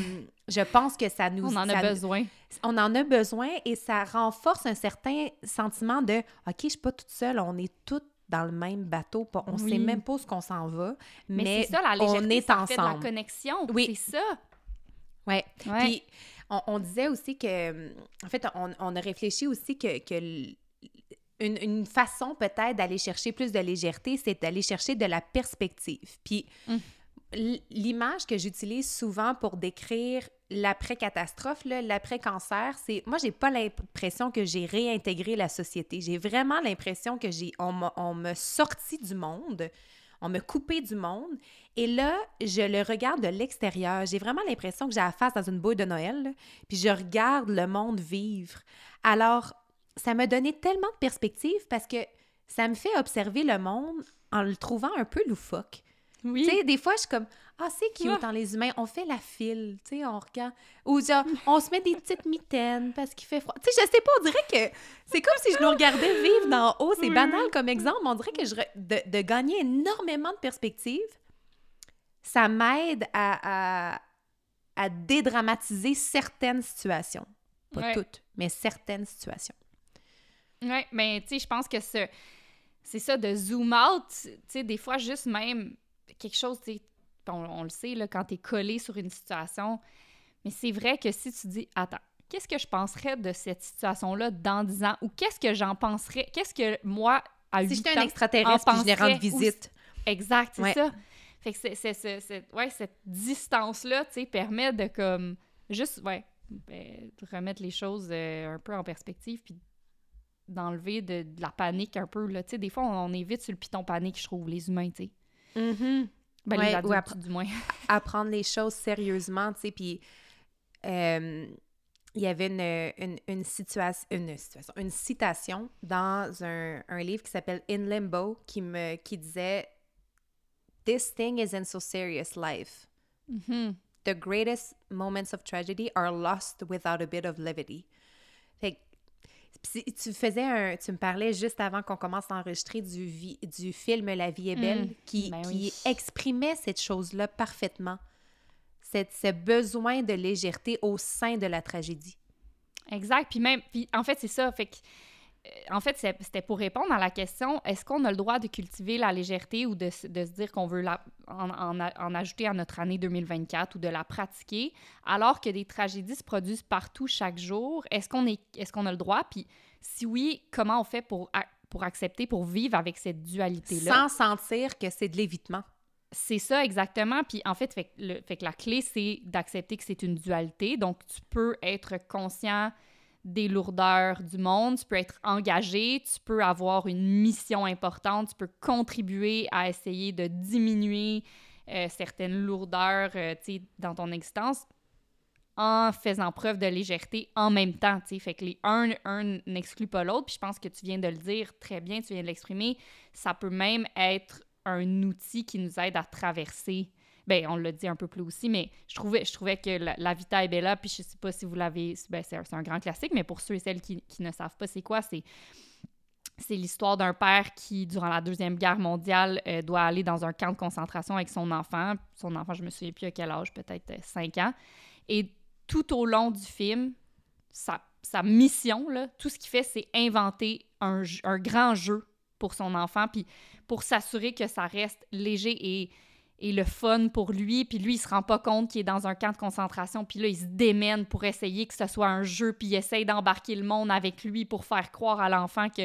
je pense que ça nous... On en a nous- besoin. on en a besoin et ça renforce un certain sentiment de OK, je suis pas toute seule, on est toutes dans le même bateau, on Oui. sait même pas où ce qu'on s'en va, mais, Mais, c'est ça, la on légèreté, est ça fait de la ensemble. connexion. Oui. C'est ça. Ouais. Ouais. Puis on, on disait aussi que, en fait, on, on a réfléchi aussi que, que une, une façon peut-être d'aller chercher plus de légèreté, c'est d'aller chercher de la perspective. Puis Mm. L'image que j'utilise souvent pour décrire l'après-catastrophe, l'après-cancer, c'est moi j'ai pas l'impression que j'ai réintégré la société. J'ai vraiment l'impression que j'ai on m'a sorti du monde, on m'a coupé du monde et là, je le regarde de l'extérieur. J'ai vraiment l'impression que j'ai la face dans une bouille de Noël, puis je regarde le monde vivre. Alors, ça m'a donné tellement de perspective parce que ça me fait observer le monde en le trouvant un peu loufoque. Oui. Tu sais, des fois, je suis comme Ah, c'est cute dans les humains. On fait la file, tu sais, on regarde. Ou genre, on se met des petites mitaines parce qu'il fait froid. Tu sais, je sais pas, on dirait que c'est comme si je nous regardais vivre d'en haut. C'est banal comme exemple, mais on dirait que je, de, de gagner énormément de perspectives, ça m'aide à, à, à, dédramatiser certaines situations. Pas toutes, mais certaines situations. Oui, mais tu sais, je pense que c'est ça, de zoom out, tu sais, des fois, juste même quelque chose, sais, on, le sait, là, quand tu es collé sur une situation, mais c'est vrai que si tu dis, attends, qu'est-ce que je penserais de cette situation-là dans 10 ans, ou qu'est-ce que j'en penserais, qu'est-ce que moi, à 8 si j'étais un extraterrestre puis je rendre visite. Exact, c'est ça. Fait que c'est, ouais, cette distance-là, tu sais, permet de comme juste, ouais, ben, remettre les choses euh, un peu en perspective, puis d'enlever de, la panique un peu, là. Tu sais, des fois, on, est vite sur le piton panique, je trouve, les humains, tu sais. Mm-hmm. Ben, les adultes, du moins. apprendre les choses sérieusement, tu sais, puis... Euh, il y avait une, une, situation, une, situation, une citation dans un, un livre qui s'appelle In Limbo qui me qui disait This thing isn't so serious, life. Mm-hmm. The greatest moments of tragedy are lost without a bit of levity. Tu faisais un, tu me parlais juste avant qu'on commence à enregistrer du, du film La vie est belle mm. qui, ben qui exprimait cette chose-là parfaitement. Cette, ce besoin de légèreté au sein de la tragédie. Exact. Puis même, puis en fait, c'est ça. Fait que en fait, c'était pour répondre à la question est-ce qu'on a le droit de cultiver la légèreté ou de, de se dire qu'on veut la, en, en, ajouter à notre année 2024 ou de la pratiquer, alors que des tragédies se produisent partout chaque jour? Est-ce qu'on est, est qu'on a le droit? Puis si oui, comment on fait pour, pour accepter, pour vivre avec cette dualité-là? Sans sentir que c'est de l'évitement. C'est ça, exactement. Puis en fait, fait, le, fait que la clé, c'est d'accepter que c'est une dualité. Donc, tu peux être conscient des lourdeurs du monde, tu peux être engagé, tu peux avoir une mission importante, tu peux contribuer à essayer de diminuer euh, certaines lourdeurs euh, dans ton existence en faisant preuve de légèreté en même temps. Fait que les un, un n'exclut pas l'autre. Puis je pense que tu viens de le dire très bien, tu viens de l'exprimer. Ça peut même être un outil qui nous aide à traverser ben on l'a dit un peu plus aussi, mais je trouvais, je trouvais que la, Vita est Bella, puis je sais pas si vous l'avez, ben c'est un, grand classique, mais pour ceux et celles qui, qui ne savent pas c'est quoi, c'est c'est l'histoire d'un père qui, durant la Deuxième Guerre mondiale, euh, doit aller dans un camp de concentration avec son enfant. Son enfant, je me souviens plus à quel âge, peut-être 5 euh, ans. Et tout au long du film, sa, sa mission, là, tout ce qu'il fait, c'est inventer un, un, grand jeu pour son enfant, puis pour s'assurer que ça reste léger et et le fun pour lui, puis lui, il se rend pas compte qu'il est dans un camp de concentration, puis là, il se démène pour essayer que ce soit un jeu, puis il essaye d'embarquer le monde avec lui pour faire croire à l'enfant que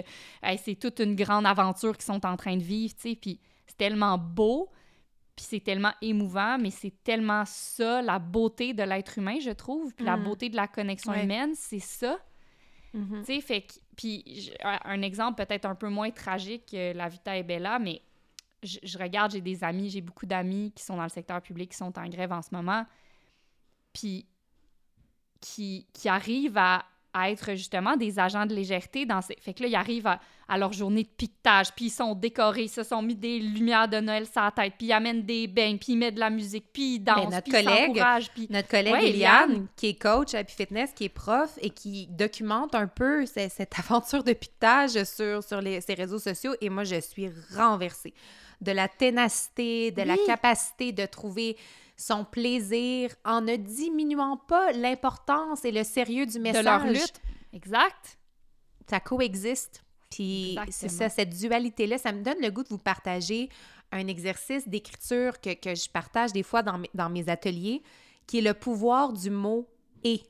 c'est toute une grande aventure qu'ils sont en train de vivre, tu sais, puis c'est tellement beau, puis c'est tellement émouvant, mais c'est tellement ça, la beauté de l'être humain, je trouve, puis la mm. beauté de la connexion humaine, c'est ça. Mm-hmm. Tu sais, fait que, puis un exemple peut-être un peu moins tragique que La Vita est Bella, mais je, regarde, j'ai des amis, j'ai beaucoup d'amis qui sont dans le secteur public, qui sont en grève en ce moment, puis qui, qui arrivent à, être justement des agents de légèreté dans ces... Fait que là, ils arrivent à, leur journée de piquetage, puis ils sont décorés, ils se sont mis des lumières de Noël sur la tête, puis ils amènent des bains, puis ils mettent de la musique, puis ils ben, dansent, notre puis collègue, puis... Notre collègue Eliane, qui est coach à Happy Fitness, qui est prof et qui documente un peu cette, aventure de piquetage sur, sur les, ses réseaux sociaux, et moi, je suis renversée de la ténacité, de la capacité de trouver son plaisir en ne diminuant pas l'importance et le sérieux du message. De leur lutte. Exact. Ça coexiste. Puis c'est ça, cette dualité-là, ça me donne le goût de vous partager un exercice d'écriture que, que, je partage des fois dans mes, dans mes ateliers, qui est le pouvoir du mot « et ».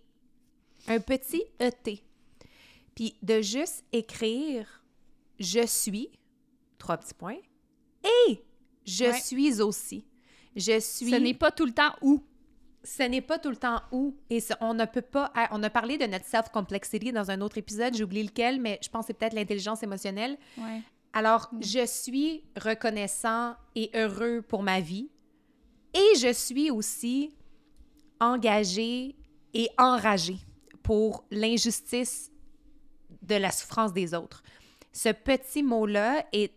Un petit « et ». Puis de juste écrire « je suis », trois petits points, et je suis aussi. Je suis. Ce n'est pas tout le temps où. Ce n'est pas tout le temps où. Et on ne peut pas. On a parlé de notre self-complexity dans un autre épisode, j'ai oublié lequel, mais je pense que c'est peut-être l'intelligence émotionnelle. Ouais. Alors, mm. je suis reconnaissant et heureux pour ma vie. Et je suis aussi engagé et enragé pour l'injustice de la souffrance des autres ce petit mot-là est,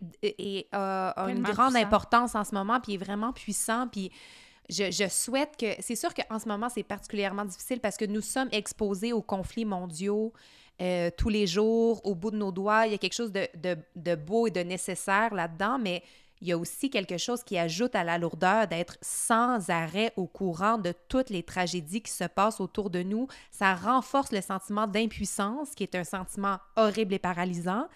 a une grande importance en ce moment, puis est vraiment puissant. Puis je, je souhaite que... C'est sûr qu'en ce moment, c'est particulièrement difficile parce que nous sommes exposés aux conflits mondiaux euh, tous les jours, au bout de nos doigts. Il y a quelque chose de, de, de beau et de nécessaire là-dedans, mais il y a aussi quelque chose qui ajoute à la lourdeur d'être sans arrêt au courant de toutes les tragédies qui se passent autour de nous. Ça renforce le sentiment d'impuissance, qui est un sentiment horrible et paralysant.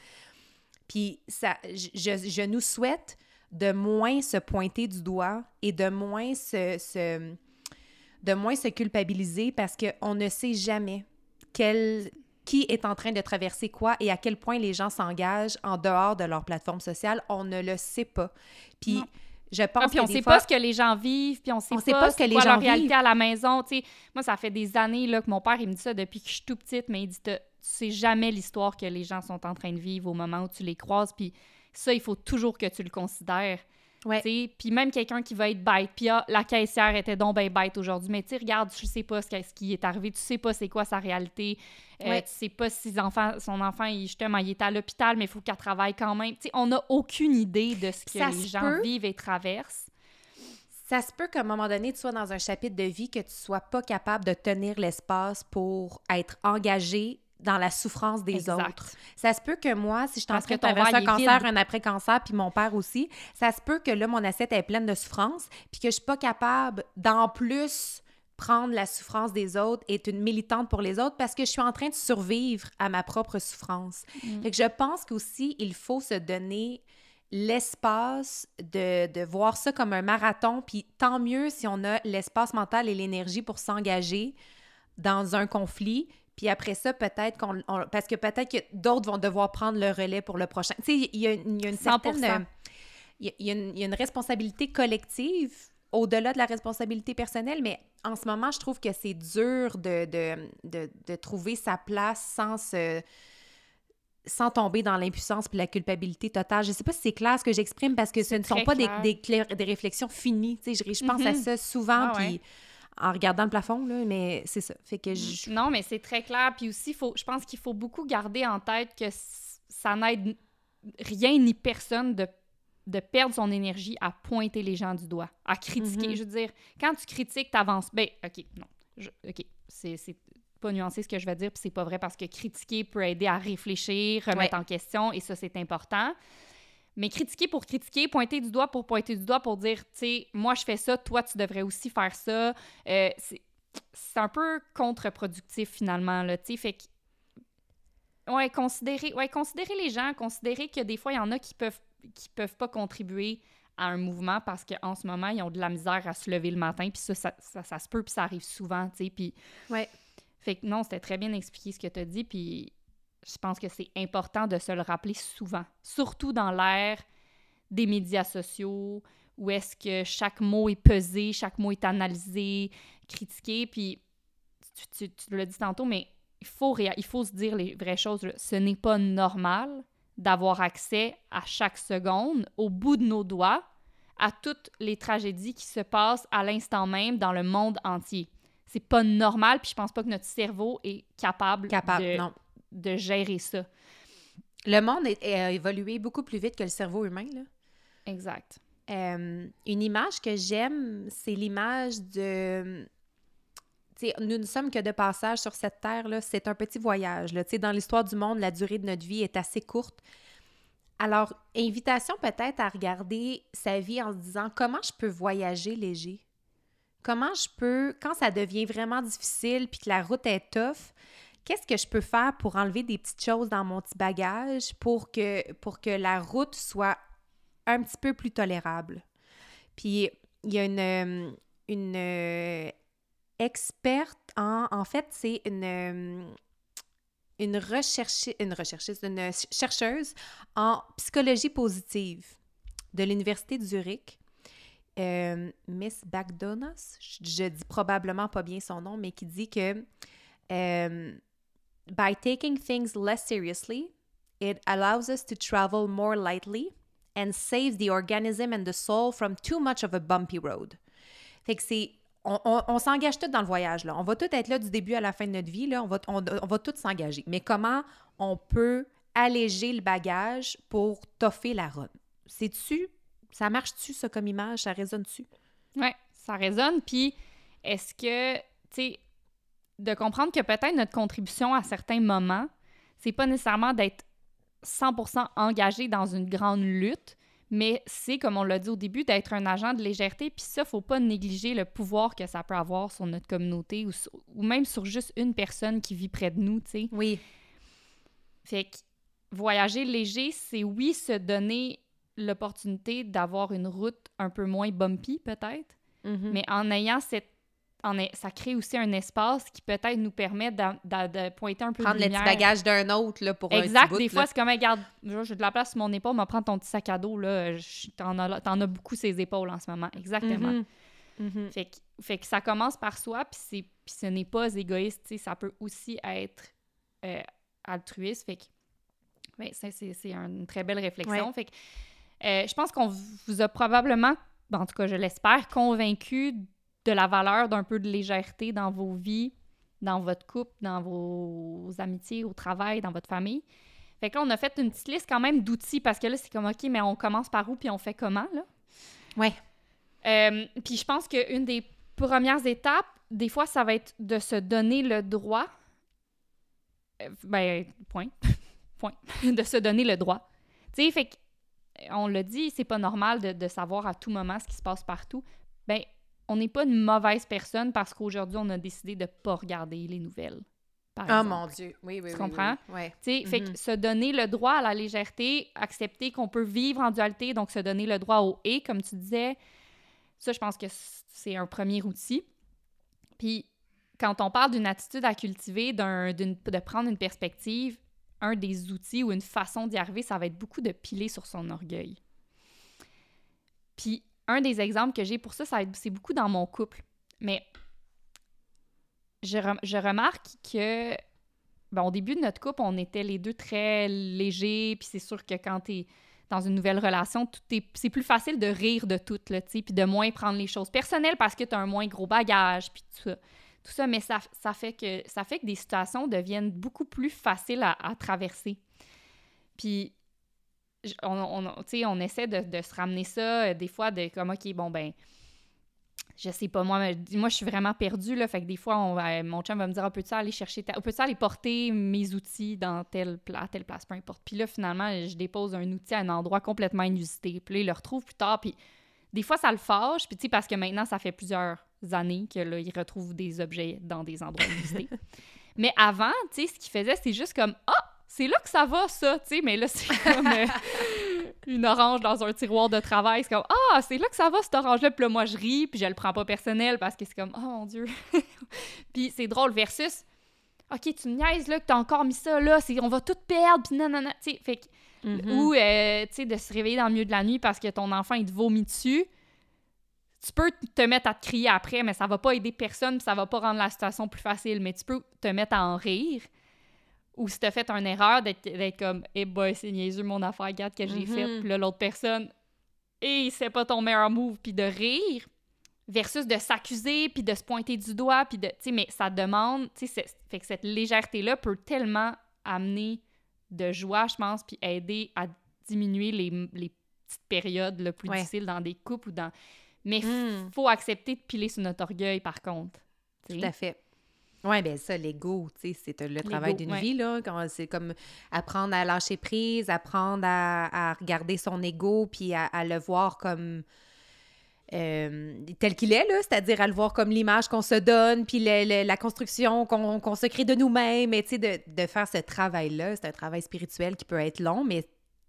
Puis ça, je, je nous souhaite de moins se pointer du doigt et de moins se, se de moins se culpabiliser parce qu'on ne sait jamais quel, qui est en train de traverser quoi et à quel point les gens s'engagent en dehors de leur plateforme sociale. On ne le sait pas. Puis je pense ah, puis on sait pas ce que les gens vivent, puis on sait, sait pas, ce que les gens leur réalité à la maison. sais moi, ça fait des années là, que mon père, il me dit ça depuis que je suis tout petite, mais il dit sais jamais l'histoire que les gens sont en train de vivre au moment où tu les croises. Puis ça, il faut toujours que tu le considères. Ouais. Puis même quelqu'un qui va être bête, puis ah, la caissière était donc bien bête aujourd'hui, mais tu regarde, tu sais pas ce, qui est arrivé, tu sais pas c'est quoi sa réalité, euh, tu sais pas si enfants, son enfant, il, justement, il est à l'hôpital, mais il faut qu'elle travaille quand même. sais on n'a aucune idée de ce que les gens vivent et traversent. Ça se peut qu'à un moment donné, tu sois dans un chapitre de vie que tu sois pas capable de tenir l'espace pour être engagé dans la souffrance des autres. Ça se peut que moi, si je suis en train de traverser un cancer, un après-cancer, puis mon père aussi, ça se peut que là, mon assiette est pleine de souffrance, puis que je suis pas capable d'en plus prendre la souffrance des autres et être une militante pour les autres parce que je suis en train de survivre à ma propre souffrance. Mm. je pense qu'aussi, il faut se donner l'espace de, de, voir ça comme un marathon, puis tant mieux si on a l'espace mental et l'énergie pour s'engager dans un conflit, puis après ça, peut-être qu'on. parce que peut-être que d'autres vont devoir prendre le relais pour le prochain. Tu sais, il y, a une certaine. Il y, a une, responsabilité collective au-delà de la responsabilité personnelle, mais en ce moment, je trouve que c'est dur de, de, trouver sa place sans se sans tomber dans l'impuissance puis la culpabilité totale. Je sais pas si c'est clair ce que j'exprime parce que ce ne sont pas des, des, des, réflexions finies. Tu sais, je, je pense à mm-hmm. ça souvent, ah puis en regardant le plafond, là, mais c'est ça. Fait que je... Non, mais c'est très clair. Puis aussi, faut, je pense qu'il faut beaucoup garder en tête que ça n'aide rien ni personne de, de perdre son énergie à pointer les gens du doigt, à critiquer. Mm-hmm. Je veux dire, quand tu critiques, t'avances. Ben, OK, non. OK, c'est pas nuancé ce que je vais dire, puis c'est pas vrai parce que critiquer peut aider à réfléchir, remettre en question, et ça, c'est important. Mais critiquer pour critiquer, pointer du doigt pour pointer du doigt pour dire, tu sais, moi je fais ça, toi tu devrais aussi faire ça, euh, c'est un peu contre-productif finalement, là, tu sais. Fait que, ouais, considérer, ouais, considérer les gens, considérer que des fois il y en a qui peuvent, qui peuvent pas contribuer à un mouvement parce qu'en ce moment, ils ont de la misère à se lever le matin, puis ça ça, ça, se peut, puis ça arrive souvent, tu sais. Puis. Ouais. Fait que non, c'était très bien expliqué ce que tu as dit, puis je pense que c'est important de se le rappeler souvent, surtout dans l'ère des médias sociaux, où est-ce que chaque mot est pesé, chaque mot est analysé, critiqué, puis tu, l'as dit tantôt, mais il faut, il faut se dire les vraies choses. Ce n'est pas normal d'avoir accès à chaque seconde, au bout de nos doigts, à toutes les tragédies qui se passent à l'instant même dans le monde entier. C'est pas normal, puis je pense pas que notre cerveau est capable, capable de, non de gérer ça. Le monde a évolué beaucoup plus vite que le cerveau humain, là. Exact. Euh, une image que j'aime, c'est l'image de... nous ne sommes que de passage sur cette terre-là. C'est un petit voyage. Là. Dans l'histoire du monde, la durée de notre vie est assez courte. Alors, invitation peut-être à regarder sa vie en se disant comment je peux voyager léger? Comment je peux, quand ça devient vraiment difficile puis que la route est tough, qu'est-ce que je peux faire pour enlever des petites choses dans mon petit bagage pour que, pour que la route soit un petit peu plus tolérable? Puis il y a une, une euh, experte en, en fait, c'est une, euh, une, recherchiste, une recherchiste, une chercheuse en psychologie positive de l'Université de Zurich. Euh, Miss Bagdonas, je, dis probablement pas bien son nom, mais qui dit que By taking things less seriously, it allows us to travel more lightly and saves the organism and the soul from too much of a bumpy road. Fait que c'est. On, s'engage tout dans le voyage, là. On va tout être là du début à la fin de notre vie, là. On va, on, va tout s'engager. Mais comment on peut alléger le bagage pour toffer la run? C'est-tu. Ça marche-tu, ça, comme image? Ça résonne-tu? Oui, ça résonne. Puis, est-ce que, tu sais, de comprendre que peut-être notre contribution à certains moments, c'est pas nécessairement d'être 100% engagé dans une grande lutte, mais c'est, comme on l'a dit au début, d'être un agent de légèreté. Puis ça, faut pas négliger le pouvoir que ça peut avoir sur notre communauté ou, ou même sur juste une personne qui vit près de nous, tu sais. Oui. Fait que voyager léger, c'est oui se donner l'opportunité d'avoir une route un peu moins bumpy, peut-être, Mhm. mais en ayant cette. En est- ça crée aussi un espace qui peut-être nous permet de, pointer un peu Prendre de le lumière. petit bagage d'un autre là, pour un Exact. petit bout, des là. fois, c'est comme, regarde, j'ai de la place sur mon épaule, mais prends ton petit sac à dos, là. T'en as, t'en as beaucoup ses épaules en ce moment. Exactement. Mhm. Mhm. Fait, que, fait que ça commence par soi, puis, ce n'est pas égoïste, ça peut aussi être euh, altruiste. Fait que, ben, c'est, c'est, c'est une très belle réflexion. Ouais. Fait que, euh, je pense qu'on vous a probablement, en tout cas, je l'espère, convaincu de la valeur d'un peu de légèreté dans vos vies, dans votre couple, dans vos amitiés, au travail, dans votre famille. Fait que là, on a fait une petite liste quand même d'outils parce que là, c'est comme, OK, mais on commence par où puis on fait comment, là? Ouais. Euh, puis je pense qu'une des premières étapes, des fois, ça va être de se donner le droit. euh, ben, point. point. de se donner le droit. Tu sais, fait que, on l'a dit, c'est pas normal de, de savoir à tout moment ce qui se passe partout. Ben, on n'est pas une mauvaise personne parce qu'aujourd'hui, on a décidé de pas regarder les nouvelles. par Oh exemple. mon Dieu. Oui, oui, Tu oui, comprends? oui. Ouais. Tu sais, fait Mhm. que se donner le droit à la légèreté, accepter qu'on peut vivre en dualité, donc se donner le droit au et, comme tu disais, ça, je pense que c'est un premier outil. Puis, quand on parle d'une attitude à cultiver, de prendre une perspective, un des outils ou une façon d'y arriver, ça va être beaucoup de piler sur son orgueil. Puis, un des exemples que j'ai pour ça, ça c'est beaucoup dans mon couple. Mais je, rem- je remarque que ben, au début de notre couple, on était les deux très légers, puis c'est sûr que quand t'es dans une nouvelle relation, c'est plus facile de rire de tout, là, tu sais, puis de moins prendre les choses personnelles parce que t'as un moins gros bagage, puis tout ça. Tout ça, mais ça, fait que, ça fait que des situations deviennent beaucoup plus faciles à, à traverser. Puis, on, essaie de, de se ramener ça, euh, des fois, de comme, OK, bon, ben, je sais pas, moi, moi, je suis vraiment perdue, là. Fait que des fois, on va- mon chum va me dire, ah, peux-tu aller chercher, ta- peux-tu aller porter mes outils dans telle, pla- à telle place, peu importe. Puis là, finalement, je dépose un outil à un endroit complètement inusité. Puis là, il le retrouve plus tard. Puis des fois, ça le fâche. Puis tu sais, parce que maintenant, ça fait plusieurs années que là, il retrouve des objets dans des endroits inusités. mais avant, tu sais, ce qu'il faisait, c'est juste comme, ah, c'est là que ça va, ça, tu sais. Mais là, c'est comme euh, une orange dans un tiroir de travail. C'est comme, ah, c'est là que ça va, cette orange-là. Puis là, moi, je ris, puis je le prends pas personnel parce que c'est comme, oh mon Dieu. puis c'est drôle versus, OK, tu me niaises, là, que t'as encore mis ça, là, c'est, on va tout perdre, puis nanana. Tu sais, fait que, Mhm. ou, euh, tu sais, de se réveiller dans le milieu de la nuit parce que ton enfant, il te vomit dessus. Tu peux te mettre à te crier après, mais ça va pas aider personne, puis ça va pas rendre la situation plus facile. Mais tu peux te mettre à en rire. Ou si t'as fait une erreur, d'être, comme, eh boy, c'est niaiseux mon affaire, regarde que j'ai Mhm. fait. Puis là, l'autre personne, et c'est pas ton meilleur move, puis de rire. Versus de s'accuser, puis de se pointer du doigt, puis de. Tu sais, mais ça demande. Tu sais, fait que cette légèreté-là peut tellement amener de joie, je pense, puis aider à diminuer les, les petites périodes le plus Ouais. difficiles dans des couples ou dans. Mais il Mm. faut accepter de piler sur notre orgueil, par contre. Tout à fait. Oui, bien ça, l'ego, tu sais, c'est le travail d'une ouais. vie, là. quand- C'est comme apprendre à lâcher prise, apprendre à, à regarder son ego, puis à, à le voir comme euh, tel qu'il est, là, c'est-à-dire à le voir comme l'image qu'on se donne, puis le- le- la construction qu'on se crée de nous-mêmes, et tu sais, de, de faire ce travail-là. C'est un travail spirituel qui peut être long, mais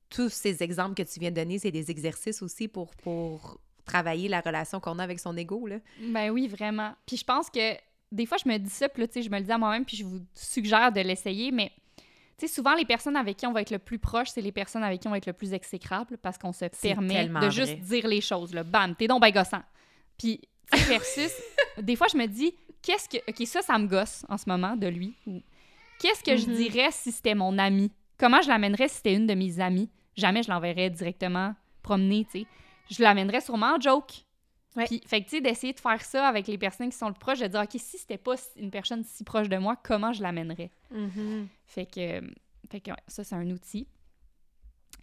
tous ces exemples que tu viens de donner, c'est des exercices aussi pour, pour travailler la relation qu'on a avec son ego, là. Ben oui, vraiment. Puis je pense que des fois, je me dis ça, puis là, tu sais, je me le dis à moi-même, puis je vous suggère de l'essayer, mais tu sais, souvent, les personnes avec qui on va être le plus proche, c'est les personnes avec qui on va être le plus exécrable parce qu'on se permet de vrai. juste dire les choses, là. Bam, t'es donc ben gossant. Puis, versus, des fois, je me dis, qu'est-ce que. OK, ça, ça me gosse en ce moment de lui. Ou qu'est-ce que je Mhm. dirais si c'était mon ami? Comment je l'amènerais si c'était une de mes amies? Jamais je l'enverrais directement promener, tu sais. Je l'amènerais sûrement en joke. Ouais. Puis, fait que, tu sais, d'essayer de faire ça avec les personnes qui sont le proches, de dire, OK, si c'était pas une personne si proche de moi, comment je l'amènerais? Fait que, fait que ça, c'est un outil.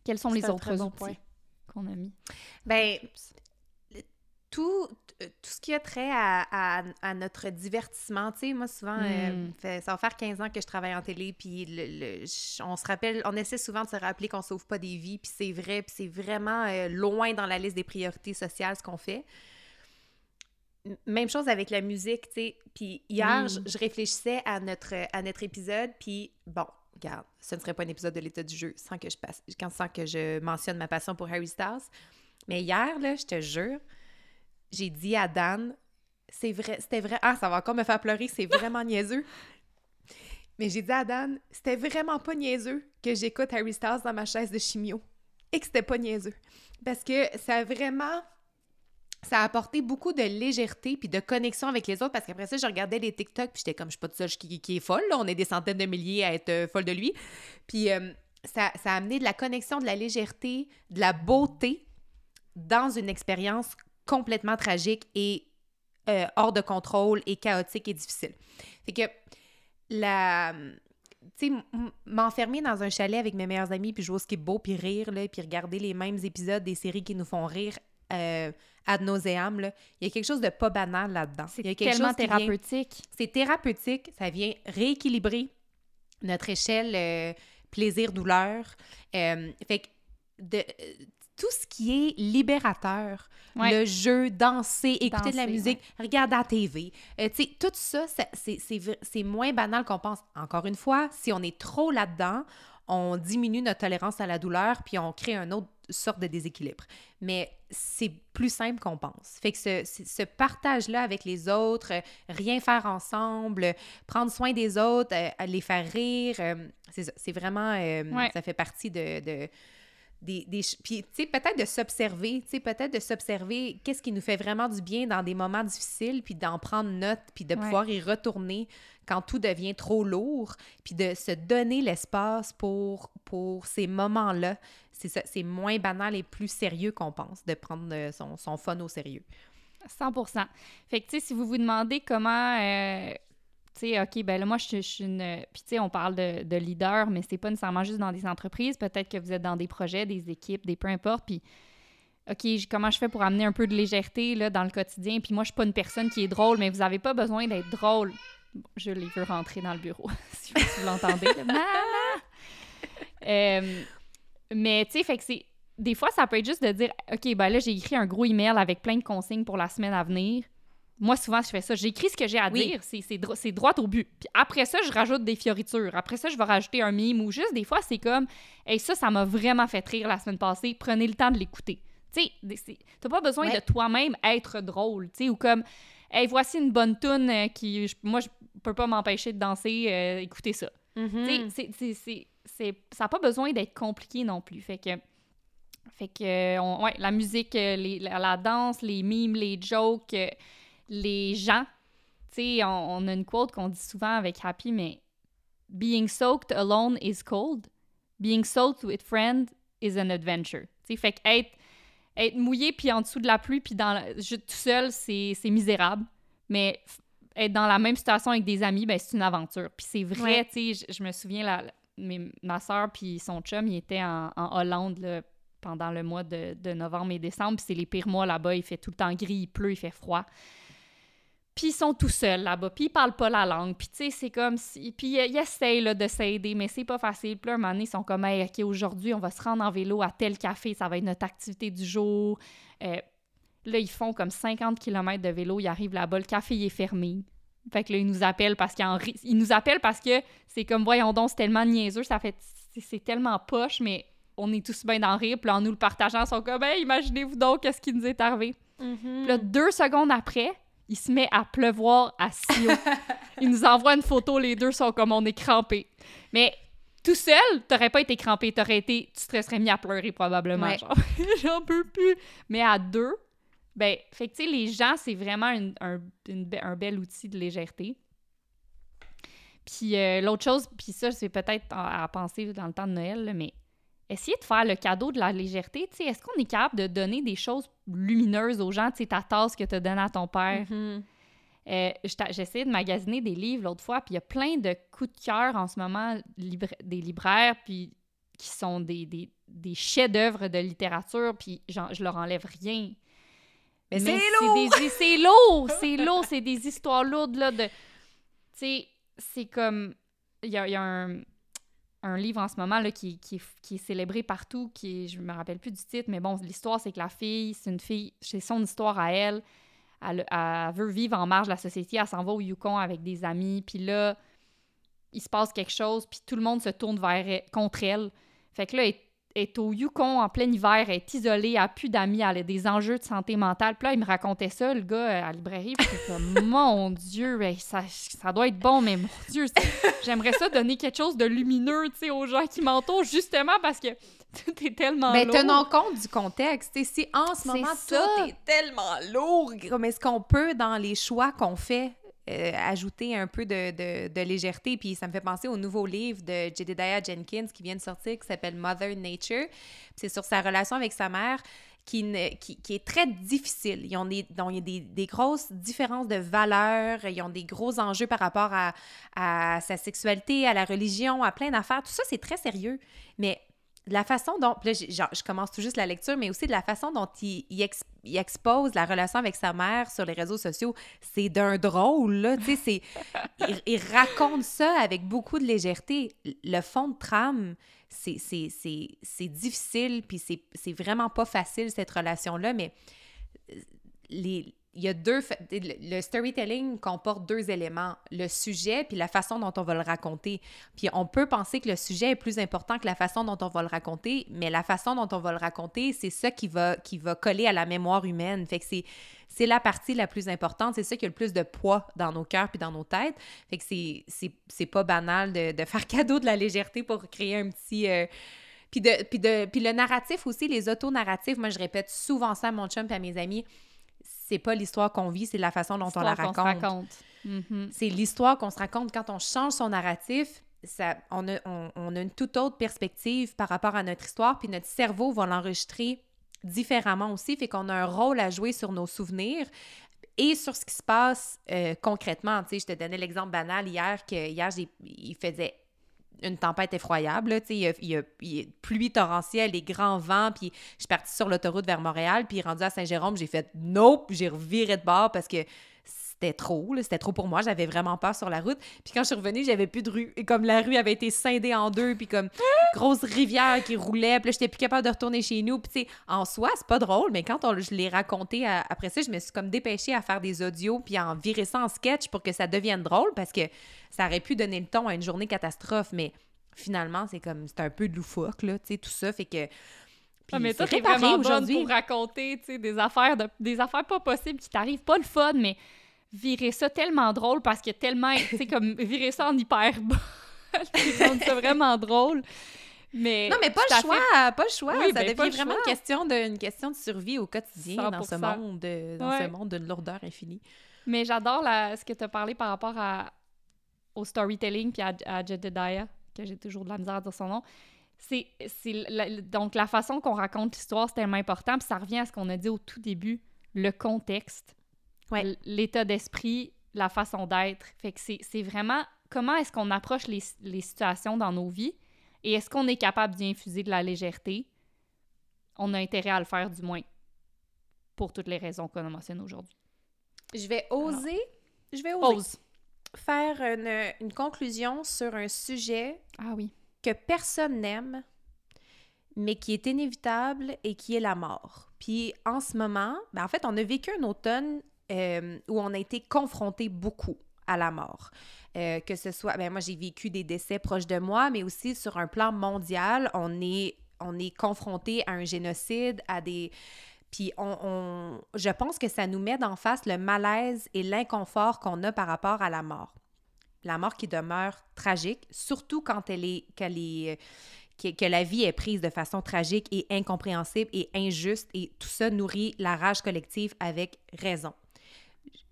Quels sont les autres bon outils qu'on a mis? Ben, tout, tout ce qui a trait à, à, notre divertissement, tu sais, moi souvent, euh, hmm. ça va faire 15 ans que je travaille en télé, puis le, on se rappelle, on essaie souvent de se rappeler qu'on sauve pas des vies, puis c'est vrai, puis c'est vraiment euh, loin dans la liste des priorités sociales ce qu'on fait. Même chose avec la musique, tu sais. Puis hier, je, réfléchissais à notre, à notre épisode, puis bon, regarde, ce ne serait pas un épisode de l'état du jeu sans que je passe, sans que je mentionne ma passion pour Harry Styles. Mais hier, là, je te jure, j'ai dit à Dan, c'est vrai, c'était vrai. Ah, ça va encore me faire pleurer, c'est vraiment niaiseux. Mais j'ai dit à Dan, c'était vraiment pas niaiseux que j'écoute Harry Styles dans ma chaise de chimio. Et que c'était pas niaiseux. Parce que ça a vraiment. Ça a apporté beaucoup de légèreté puis de connexion avec les autres parce qu'après ça, je regardais les TikTok puis j'étais comme, je suis pas toute seule qui, qui est folle, là. on est des centaines de milliers à être euh, folle de lui. Puis euh, ça, ça a amené de la connexion, de la légèreté, de la beauté dans une expérience complètement tragique et euh, hors de contrôle et chaotique et difficile. Fait que la tu sais, m'enfermer dans un chalet avec mes meilleurs amis, puis jouer au beau puis rire, là, puis regarder les mêmes épisodes des séries qui nous font rire ad nauseam, là. il y a quelque chose de pas banal là-dedans. C'est tellement thérapeutique. C'est thérapeutique, ça vient rééquilibrer notre échelle euh, plaisir-douleur. Euh, fait que de, tout ce qui est libérateur, le jeu, danser, écouter de la musique, regarder la TV, euh, tout ça, c'est moins banal qu'on pense. Encore une fois, si on est trop là-dedans, on diminue notre tolérance à la douleur, puis on crée une autre sorte de déséquilibre. Mais c'est plus simple qu'on pense. Fait que ce, ce partage-là avec les autres, rien faire ensemble, prendre soin des autres, euh, les faire rire, euh, c'est vraiment... Ça fait partie de des, des puis tu sais peut-être de s'observer tu sais peut-être de s'observer qu'est-ce qui nous fait vraiment du bien dans des moments difficiles puis d'en prendre note puis de pouvoir y retourner quand tout devient trop lourd puis de se donner l'espace pour pour ces moments-là. C'est ça c'est moins banal et plus sérieux qu'on pense de prendre euh, son, son fun au sérieux. 100 Fait que, tu sais, si vous vous demandez comment euh, tu sais, OK, ben là, moi, je, suis une. Puis, tu sais, on parle de, de leader, mais c'est pas nécessairement juste dans des entreprises. Peut-être que vous êtes dans des projets, des équipes, des peu importe. Puis, OK, comment je fais pour amener un peu de légèreté là, dans le quotidien? Puis, moi, je suis pas une personne qui est drôle, mais vous avez pas besoin d'être drôle. je les veux rentrer dans le bureau, si vous l'entendez. euh, mais, tu sais, fait que c'est. Des fois, ça peut être juste de dire OK, ben là, j'ai écrit un gros email avec plein de consignes pour la semaine à venir moi, souvent, je fais ça. J'écris ce que j'ai à dire. C'est droit au but. Puis après ça, je rajoute des fioritures. Après ça, je vais rajouter un mime ou juste des fois, c'est comme Hey, ça, ça m'a vraiment fait rire la semaine passée. Prenez le temps de l'écouter. Tu sais, t'as pas besoin de toi-même être drôle. Tu sais, ou comme Hey, voici une bonne tune euh, qui. moi, je peux pas m'empêcher de danser. Euh, écoutez ça. Mm-hmm. Tu sais, ça n'a pas besoin d'être compliqué non plus. Fait que. Fait que, on, ouais, la musique, euh, les, la, danse, les mimes, les jokes, les gens. Tu sais, on, a une quote qu'on dit souvent avec Happy, mais Being soaked alone is cold. Being soaked with friends is an adventure. Tu sais, fait que être, être mouillé puis en dessous de la pluie puis dans tout seul, c'est misérable. Mais être dans la même situation avec des amis, ben c'est une aventure. Puis c'est vrai, tu sais, je, me souviens, la, ma soeur puis son chum, ils étaient en, Hollande là, pendant le mois de, de novembre et décembre. Puis c'est les pires mois là-bas. Il fait tout le temps gris, il pleut, il fait froid. Puis ils sont tout seuls là-bas, puis ils parlent pas la langue. Puis tu sais, c'est comme si... Puis ils essayent là, de s'aider, mais c'est pas facile. Puis là, un moment donné, ils sont comme « Hey, OK, aujourd'hui, on va se rendre en vélo à tel café, ça va être notre activité du jour. Euh, là, ils font comme 50 km de vélo, ils arrivent là-bas, le café il est fermé. Fait que là, ils nous appellent parce qu'ils ils nous appellent parce que c'est comme, voyons donc, c'est tellement niaiseux, ça fait... C'est tellement poche, mais on est tous bien dans le rire. Puis en nous le partageant, ils sont comme « Hey, imaginez-vous donc qu'est-ce qui nous est arrivé. Mm-hmm. Puis là, deux secondes après il se met à pleuvoir à Sio. il nous envoie une photo, les deux sont comme on est crampés. Mais tout seul, t'aurais pas été crampé, t'aurais été, tu te serais mis à pleurer probablement. Genre, j'en peux plus. Mais à deux, ben, fait que tu sais, les gens, c'est vraiment un, un, bel outil de légèreté. Puis euh, l'autre chose, puis ça, c'est peut-être à, penser dans le temps de Noël, mais essayer de faire le cadeau de la légèreté. Est-ce qu'on est capable de donner des choses lumineuses aux gens? Ta tasse que tu donnes à ton père? Euh, J'essayais de magasiner des livres l'autre fois, puis il y a plein de coups de cœur en ce moment des libraires, puis qui sont des, des, des chefs-d'œuvre de littérature, puis je leur enlève rien. Mais, Mais c'est lourd! C'est lourd! C'est lourd! C'est des histoires lourdes, là, de... Tu sais, c'est comme... Il y a, il y a un, un livre en ce moment, là, qui, qui, est, célébré partout, qui. Je me rappelle plus du titre, mais bon, l'histoire, c'est que la fille, c'est une fille... C'est son histoire à elle. Elle, veut vivre en marge de la société. Elle s'en va au Yukon avec des amis. Puis là, il se passe quelque chose, puis tout le monde se tourne vers contre elle. Fait que là, elle est- est au Yukon en plein hiver, elle est isolée, elle a plus d'amis, elle a des enjeux de santé mentale. Puis là, il me racontait ça, le gars, euh, à la librairie, puis comme, mon Dieu, hey, ça, ça doit être bon, mais mon Dieu, j'aimerais ça donner quelque chose de lumineux, tu sais, aux gens qui m'entourent, justement parce que tout est tellement Mais lourd. tenons compte du contexte. Si en ce C'est moment, ça. tout est tellement lourd, comme est-ce qu'on peut, dans les choix qu'on fait, euh, ajouter un peu de, de- légèreté? Puis ça me fait penser au nouveau livre de Jedediah Jenkins qui vient de sortir, qui s'appelle Mother Nature. C'est sur sa relation avec sa mère. Qui, qui, qui est très difficile. Ils ont des, il y a des, des grosses différences de valeurs, ils ont des gros enjeux par rapport à, à sa sexualité, à la religion, à plein d'affaires. Tout ça, c'est très sérieux. Mais de la façon dont, là, genre, je commence tout juste la lecture, mais aussi de la façon dont il, il ex- il expose la relation avec sa mère sur les réseaux sociaux, c'est d'un drôle, là, tu sais, il, il raconte ça avec beaucoup de légèreté. Le fond de trame, c'est, difficile, puis c'est, c'est vraiment pas facile, cette relation-là, mais euh, les... Il y a deux... Le storytelling comporte deux éléments, le sujet puis la façon dont on va le raconter. Puis on peut penser que le sujet est plus important que la façon dont on va le raconter, mais la façon dont on va le raconter, c'est ça qui va, qui va coller à la mémoire humaine. Fait que c'est, la partie la plus importante, c'est ça qui a le plus de poids dans nos cœurs puis dans nos têtes. Fait que c'est, pas banal de, de faire cadeau de la légèreté pour créer un petit... euh, puis, de, puis, de, puis le narratif aussi, les auto-narratifs, moi je répète souvent ça à mon chum et à mes amis, c'est pas l'histoire qu'on vit, c'est la façon dont on la raconte. raconte. Mhm. C'est l'histoire qu'on se raconte quand on change son narratif. Ça, on, a, on, on a une toute autre perspective par rapport à notre histoire, puis notre cerveau va l'enregistrer différemment aussi, fait qu'on a un rôle à jouer sur nos souvenirs et sur ce qui se passe euh, concrètement. Tu sais, je te donnais l'exemple banal hier que hier j'ai- il faisait une tempête effroyable. là, il y a, il y a- pluie torrentielle, des grands vents, puis je suis partie sur l'autoroute vers Montréal, puis rendu à Saint-Jérôme, j'ai fait « Nope! » J'ai reviré de bord parce que c'était trop, là, c'était trop pour moi, j'avais vraiment peur sur la route. Puis quand je suis revenue, j'avais plus de rue. Et comme la rue avait été scindée en deux, puis comme grosse rivière qui roulait, puis là, j'étais plus capable de retourner chez nous. Puis tu sais, en soi, c'est pas drôle, mais quand on, je l'ai raconté à- après ça, je me suis comme dépêchée à faire des audios, puis à en virer ça en sketch pour que ça devienne drôle, parce que ça aurait pu donner le ton à une journée catastrophe, mais finalement, c'est comme, c'est un peu loufoque, là, tu sais, tout ça, fait que... Puis Ah, mais c'est toi, t'es vraiment bonne aujourd'hui. pour raconter, tu sais, des affaires, de, des affaires pas possibles qui t'arrivent, pas le fun, mais virer ça tellement drôle parce que tellement, tu sais, comme virer ça en hyperbole, ça vraiment drôle. Mais Non, mais pas le fait- choix, pas le choix. Oui, ça ben, devient pas le vraiment une question, de, une question de survie au quotidien dans ce 100%. monde, de- dans Ouais. ce monde d'une lourdeur infinie. Mais j'adore ce que tu as parlé par rapport à, au storytelling puis à, à Jedediah, que j'ai toujours de la misère à dire son nom. C'est, c'est donc la façon qu'on raconte l'histoire, c'est tellement important. Puis ça revient à ce qu'on a dit au tout début, le contexte, Ouais. l'état d'esprit, la façon d'être. Fait que c'est, c'est vraiment comment est-ce qu'on approche les, les situations dans nos vies et est-ce qu'on est capable d'y infuser de la légèreté? On a intérêt à le faire du moins pour toutes les raisons qu'on a mentionnées aujourd'hui. Je vais oser, je vais oser faire une, une conclusion sur un sujet Ah oui. que personne n'aime, mais qui est inévitable et qui est la mort. Puis en ce moment, ben, en fait, on a vécu un automne euh, où on a été confronté beaucoup à la mort. Euh, que ce soit, ben moi j'ai vécu des décès proches de moi, mais aussi sur un plan mondial, on est, on est confronté à un génocide, à des... Puis on, je pense que ça nous met d'en face le malaise et l'inconfort qu'on a par rapport à la mort. La mort qui demeure tragique, surtout quand elle est, qu'elle est, que, que la vie est prise de façon tragique et incompréhensible et injuste, et tout ça nourrit la rage collective avec raison.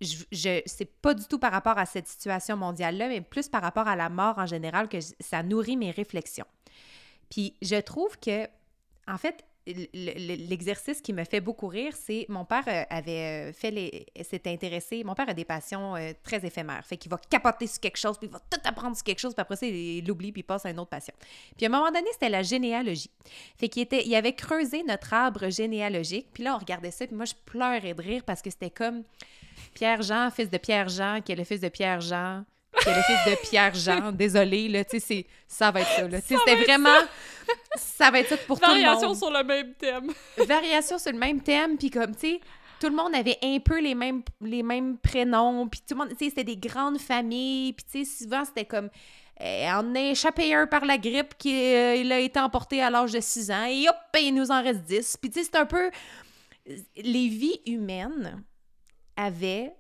Je, c'est pas du tout par rapport à cette situation mondiale-là, mais plus par rapport à la mort en général que ça nourrit mes réflexions. Puis je trouve que, en fait, l'exercice qui me fait beaucoup rire, c'est mon père euh, avait euh, fait les. s'était intéressé. Mon père a des passions euh, très éphémères. Fait qu'il va capoter sur quelque chose, puis il va tout apprendre sur quelque chose, puis après ça, il l'oublie, puis il passe à une autre passion. Puis à un moment donné, c'était la généalogie. Fait qu'il était, il avait creusé notre arbre généalogique, puis là, on regardait ça, puis moi, je pleurais de rire parce que c'était comme Pierre-Jean, fils de Pierre-Jean, qui est le fils de Pierre-Jean, qui est le fils de Pierre-Jean. Désolé, là, tu sais, ça va être ça, là. C'était vraiment... Ça va être ça pour tout le monde. Variation sur le même thème. Variation sur le même thème, puis comme, tu sais, tout le monde avait un peu les mêmes, les mêmes prénoms, puis tout le monde, tu sais, c'était des grandes familles, puis tu sais, souvent, c'était comme... Euh, on a échappé un par la grippe qui euh, il a été emporté à l'âge de 6 ans, et hop, il nous en reste 10. Puis tu sais, c'est un peu... Les vies humaines avaient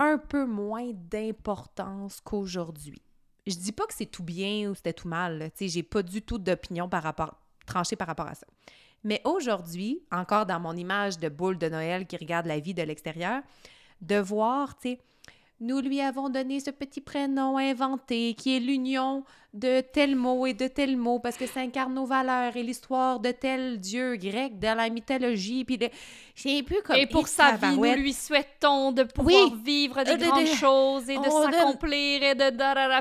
un peu moins d'importance qu'aujourd'hui. Je dis pas que c'est tout bien ou c'était tout mal, tu j'ai pas du tout d'opinion par rapport tranchée par rapport à ça. Mais aujourd'hui, encore dans mon image de boule de Noël qui regarde la vie de l'extérieur, de voir, tu sais, nous lui avons donné ce petit prénom inventé qui est l'union de tel mot et de tel mot parce que ça incarne nos valeurs et l'histoire de tel dieu grec dans la mythologie. Puis c'est comme. Et pour sa vie, nous lui souhaitons de pouvoir vivre des euh, grandes choses et de s'accomplir et de.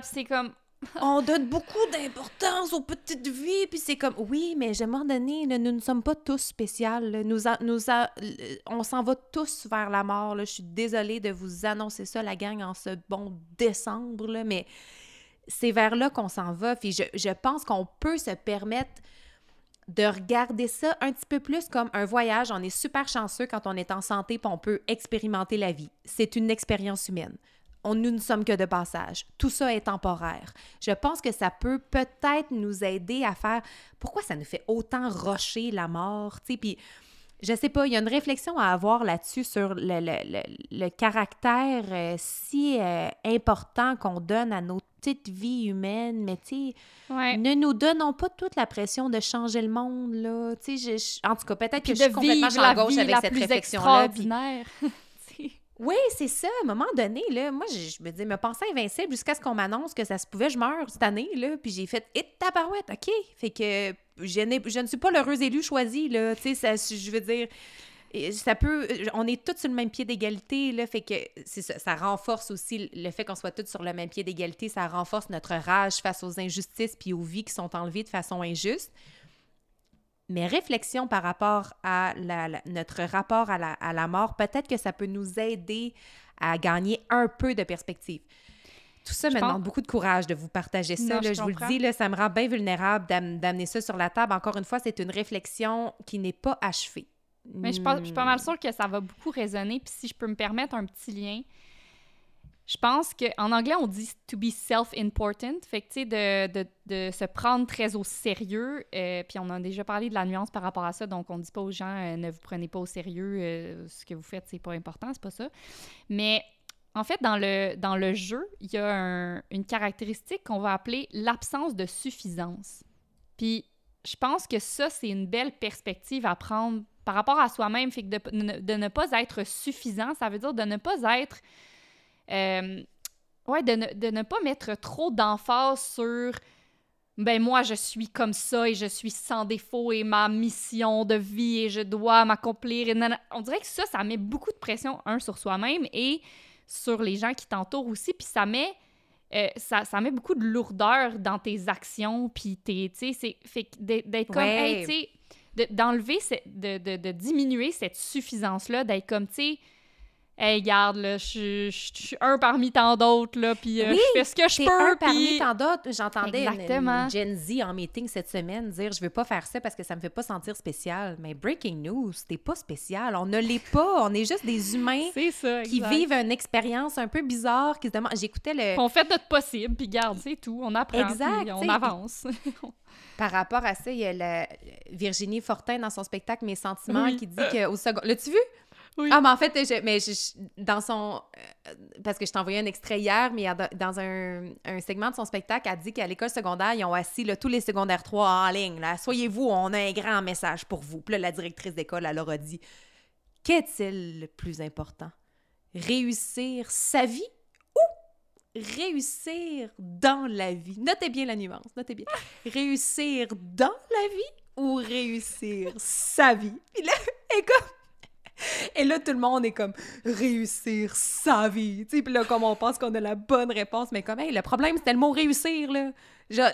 C'est comme on donne beaucoup d'importance aux petites vies, puis c'est comme, oui, mais je m'en donné, nous ne sommes pas tous spéciaux. Nous, nous on s'en va tous vers la mort. Je suis désolée de vous annoncer ça, la gang, en ce bon décembre, là, mais c'est vers là qu'on s'en va. Puis je, je pense qu'on peut se permettre de regarder ça un petit peu plus comme un voyage. On est super chanceux quand on est en santé et on peut expérimenter la vie. C'est une expérience humaine on, nous ne sommes que de passage. Tout ça est temporaire. Je pense que ça peut peut-être nous aider à faire pourquoi ça nous fait autant rocher la mort, tu puis je sais pas, il y a une réflexion à avoir là-dessus sur le, caractère euh, si euh, important qu'on donne à nos petites vies humaines, mais tu sais, ne nous donnons pas toute la pression de changer le monde, là. Tu sais, en tout cas, peut-être que je suis complètement à gauche avec cette réflexion-là. Oui, c'est ça. À un moment donné, là, moi, je, me dis, me penser invincible jusqu'à ce qu'on m'annonce que ça se pouvait, je meurs cette année, là. Puis j'ai fait, et tabarouette, OK. Fait que je, je ne suis pas l'heureux élu choisi, là. Tu sais, je veux dire, ça peut. On est tous sur le même pied d'égalité, là. Fait que ça, ça renforce aussi le fait qu'on soit tous sur le même pied d'égalité. Ça renforce notre rage face aux injustices puis aux vies qui sont enlevées de façon injuste mes réflexions par rapport à notre rapport à la, mort, peut-être que ça peut nous aider à gagner un peu de perspective. Tout ça me demande beaucoup de courage de vous partager ça. je, vous le dis, là, ça me rend bien vulnérable d'amener ça sur la table. Encore une fois, c'est une réflexion qui n'est pas achevée. Mais je, je suis pas mal sûre que ça va beaucoup résonner. Puis si je peux me permettre un petit lien, je pense qu'en anglais, on dit to be self-important. Fait que, tu sais, de, de, se prendre très au sérieux. Euh, puis on a déjà parlé de la nuance par rapport à ça. Donc, on dit pas aux gens, euh, ne vous prenez pas au sérieux. Euh, ce que vous faites, c'est pas important, c'est pas ça. Mais en fait, dans le, dans le jeu, il y a une caractéristique qu'on va appeler l'absence de suffisance. Puis, je pense que ça, c'est une belle perspective à prendre par rapport à soi-même. Fait que de, de, ne pas être suffisant, ça veut dire de ne pas être euh, ouais, de ne, de ne, pas mettre trop d'emphase sur ben moi je suis comme ça et je suis sans défaut et ma mission de vie et je dois m'accomplir. On dirait que ça, ça met beaucoup de pression, un, sur soi-même et sur les gens qui t'entourent aussi. Puis ça met, euh, ça, ça, met beaucoup de lourdeur dans tes actions. Puis tu sais, fait d'être comme, hey, tu sais, d'enlever, de, de, de, diminuer cette suffisance-là, d'être comme, tu sais, hey, garde, là, je, suis un parmi tant d'autres, là, puis euh, je fais ce que je peux. un parmi tant d'autres. J'entendais une, Gen Z en meeting cette semaine dire je veux pas faire ça parce que ça me fait pas sentir spécial. Mais breaking news, t'es pas spécial. On ne l'est pas. On est juste des humains qui vivent une expérience un peu bizarre, qui se demandent. J'écoutais le. On fait notre possible, puis garde, c'est tout. On apprend, exact, on avance. Par rapport à ça, il y a la... Virginie Fortin dans son spectacle Mes sentiments qui dit que au second. L'as-tu vu? Ah, mais en fait, mais dans son. Euh, parce que je envoyé un extrait hier, mais dans un, un, segment de son spectacle, elle dit qu'à l'école secondaire, ils ont assis tous les secondaires 3 en ligne. Soyez-vous, on a un grand message pour vous. Puis là, la directrice d'école, elle leur a dit Qu'est-il le plus important? Réussir sa vie ou réussir dans la vie? Notez bien la nuance, notez bien. Réussir dans la vie ou réussir sa vie? Puis là, et comme... Et là, tout le monde est comme réussir sa vie. Puis là, comme on pense qu'on a la bonne réponse, mais comme, hey, le problème, c'était le mot réussir, là.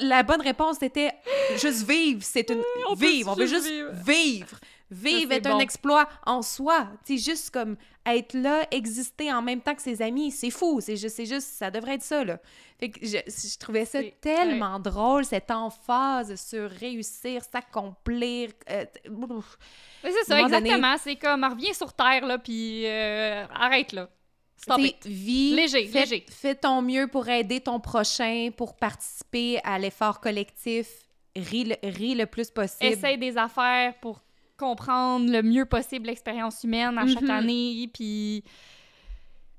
La bonne réponse, c'était juste vivre. C'est une. on peut vivre. On veut juste vivre. vivre. Vivre c'est est un exploit en soi. Tu sais, juste comme être là, exister en même temps que ses amis, c'est fou. C'est juste, c'est juste, ça devrait être ça, là. Fait que je, je trouvais ça tellement drôle, cette emphase sur réussir, s'accomplir. euh. Mais c'est ça, donné- exactement. C'est comme, reviens sur Terre, là, puis euh, arrête, là. Stop it. Vis, Léger, fais, léger. Fais ton mieux pour aider ton prochain, pour participer à l'effort collectif. Ris le, ris le plus possible. Essaye des affaires pour comprendre le mieux possible l'expérience humaine à chaque Mhm. année, puis...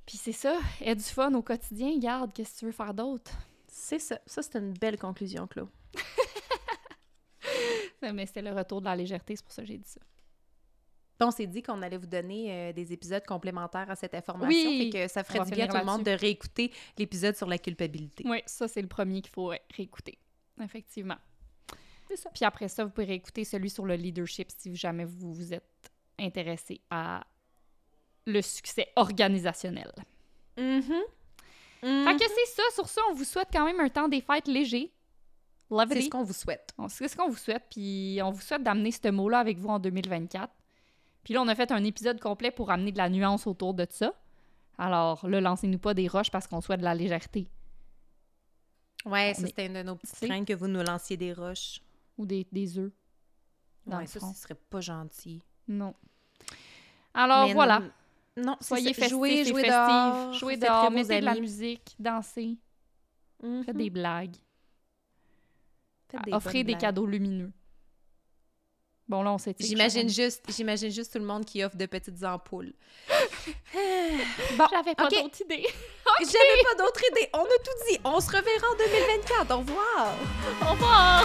Puis c'est ça, aie du fun au quotidien, garde, qu'est-ce que tu veux faire d'autre? C'est ça. Ça, c'est une belle conclusion, Claude. Mais c'était le retour de la légèreté, c'est pour ça que j'ai dit ça. On s'est dit qu'on allait vous donner euh, des épisodes complémentaires à cette information. Oui, Fait que ça ferait du bien à tout le monde de réécouter l'épisode sur la culpabilité. Oui, ça, c'est le premier qu'il faut ouais, réécouter. Effectivement. C'est ça. Puis après ça, vous pouvez réécouter celui sur le leadership si jamais vous vous êtes intéressé à le succès organisationnel. Mhm. Fait que c'est ça. Sur ça, on vous souhaite quand même un temps des fêtes léger. C'est ce qu'on vous souhaite. On- C'est ce qu'on vous souhaite. Puis on vous souhaite d'amener ce mot-là avec vous en 2024. Puis là, on a fait un épisode complet pour amener de la nuance autour de ça. Alors là, lancez-nous pas des roches parce qu'on souhaite de la légèreté. Ouais, On ça, est- c'était une de nos petites craintes que vous nous lanciez des roches. Ou des, des œufs. Dans Ouais, le ça, front. ce serait pas gentil. Non. Alors Mais voilà. non- Soyez festifs jouez, jouez festifs. dehors, dehors, de la musique, dansez, Mhm. faites des blagues, Faites des offrez des blagues. cadeaux lumineux. Bon, là, on s'est J'imagine juste, j'imagine juste tout le monde qui offre de petites ampoules. bon, J'avais pas ok. d'autres idées. J'avais pas d'autre idée. On a tout dit. On se reverra en 2024. Au revoir. Au revoir.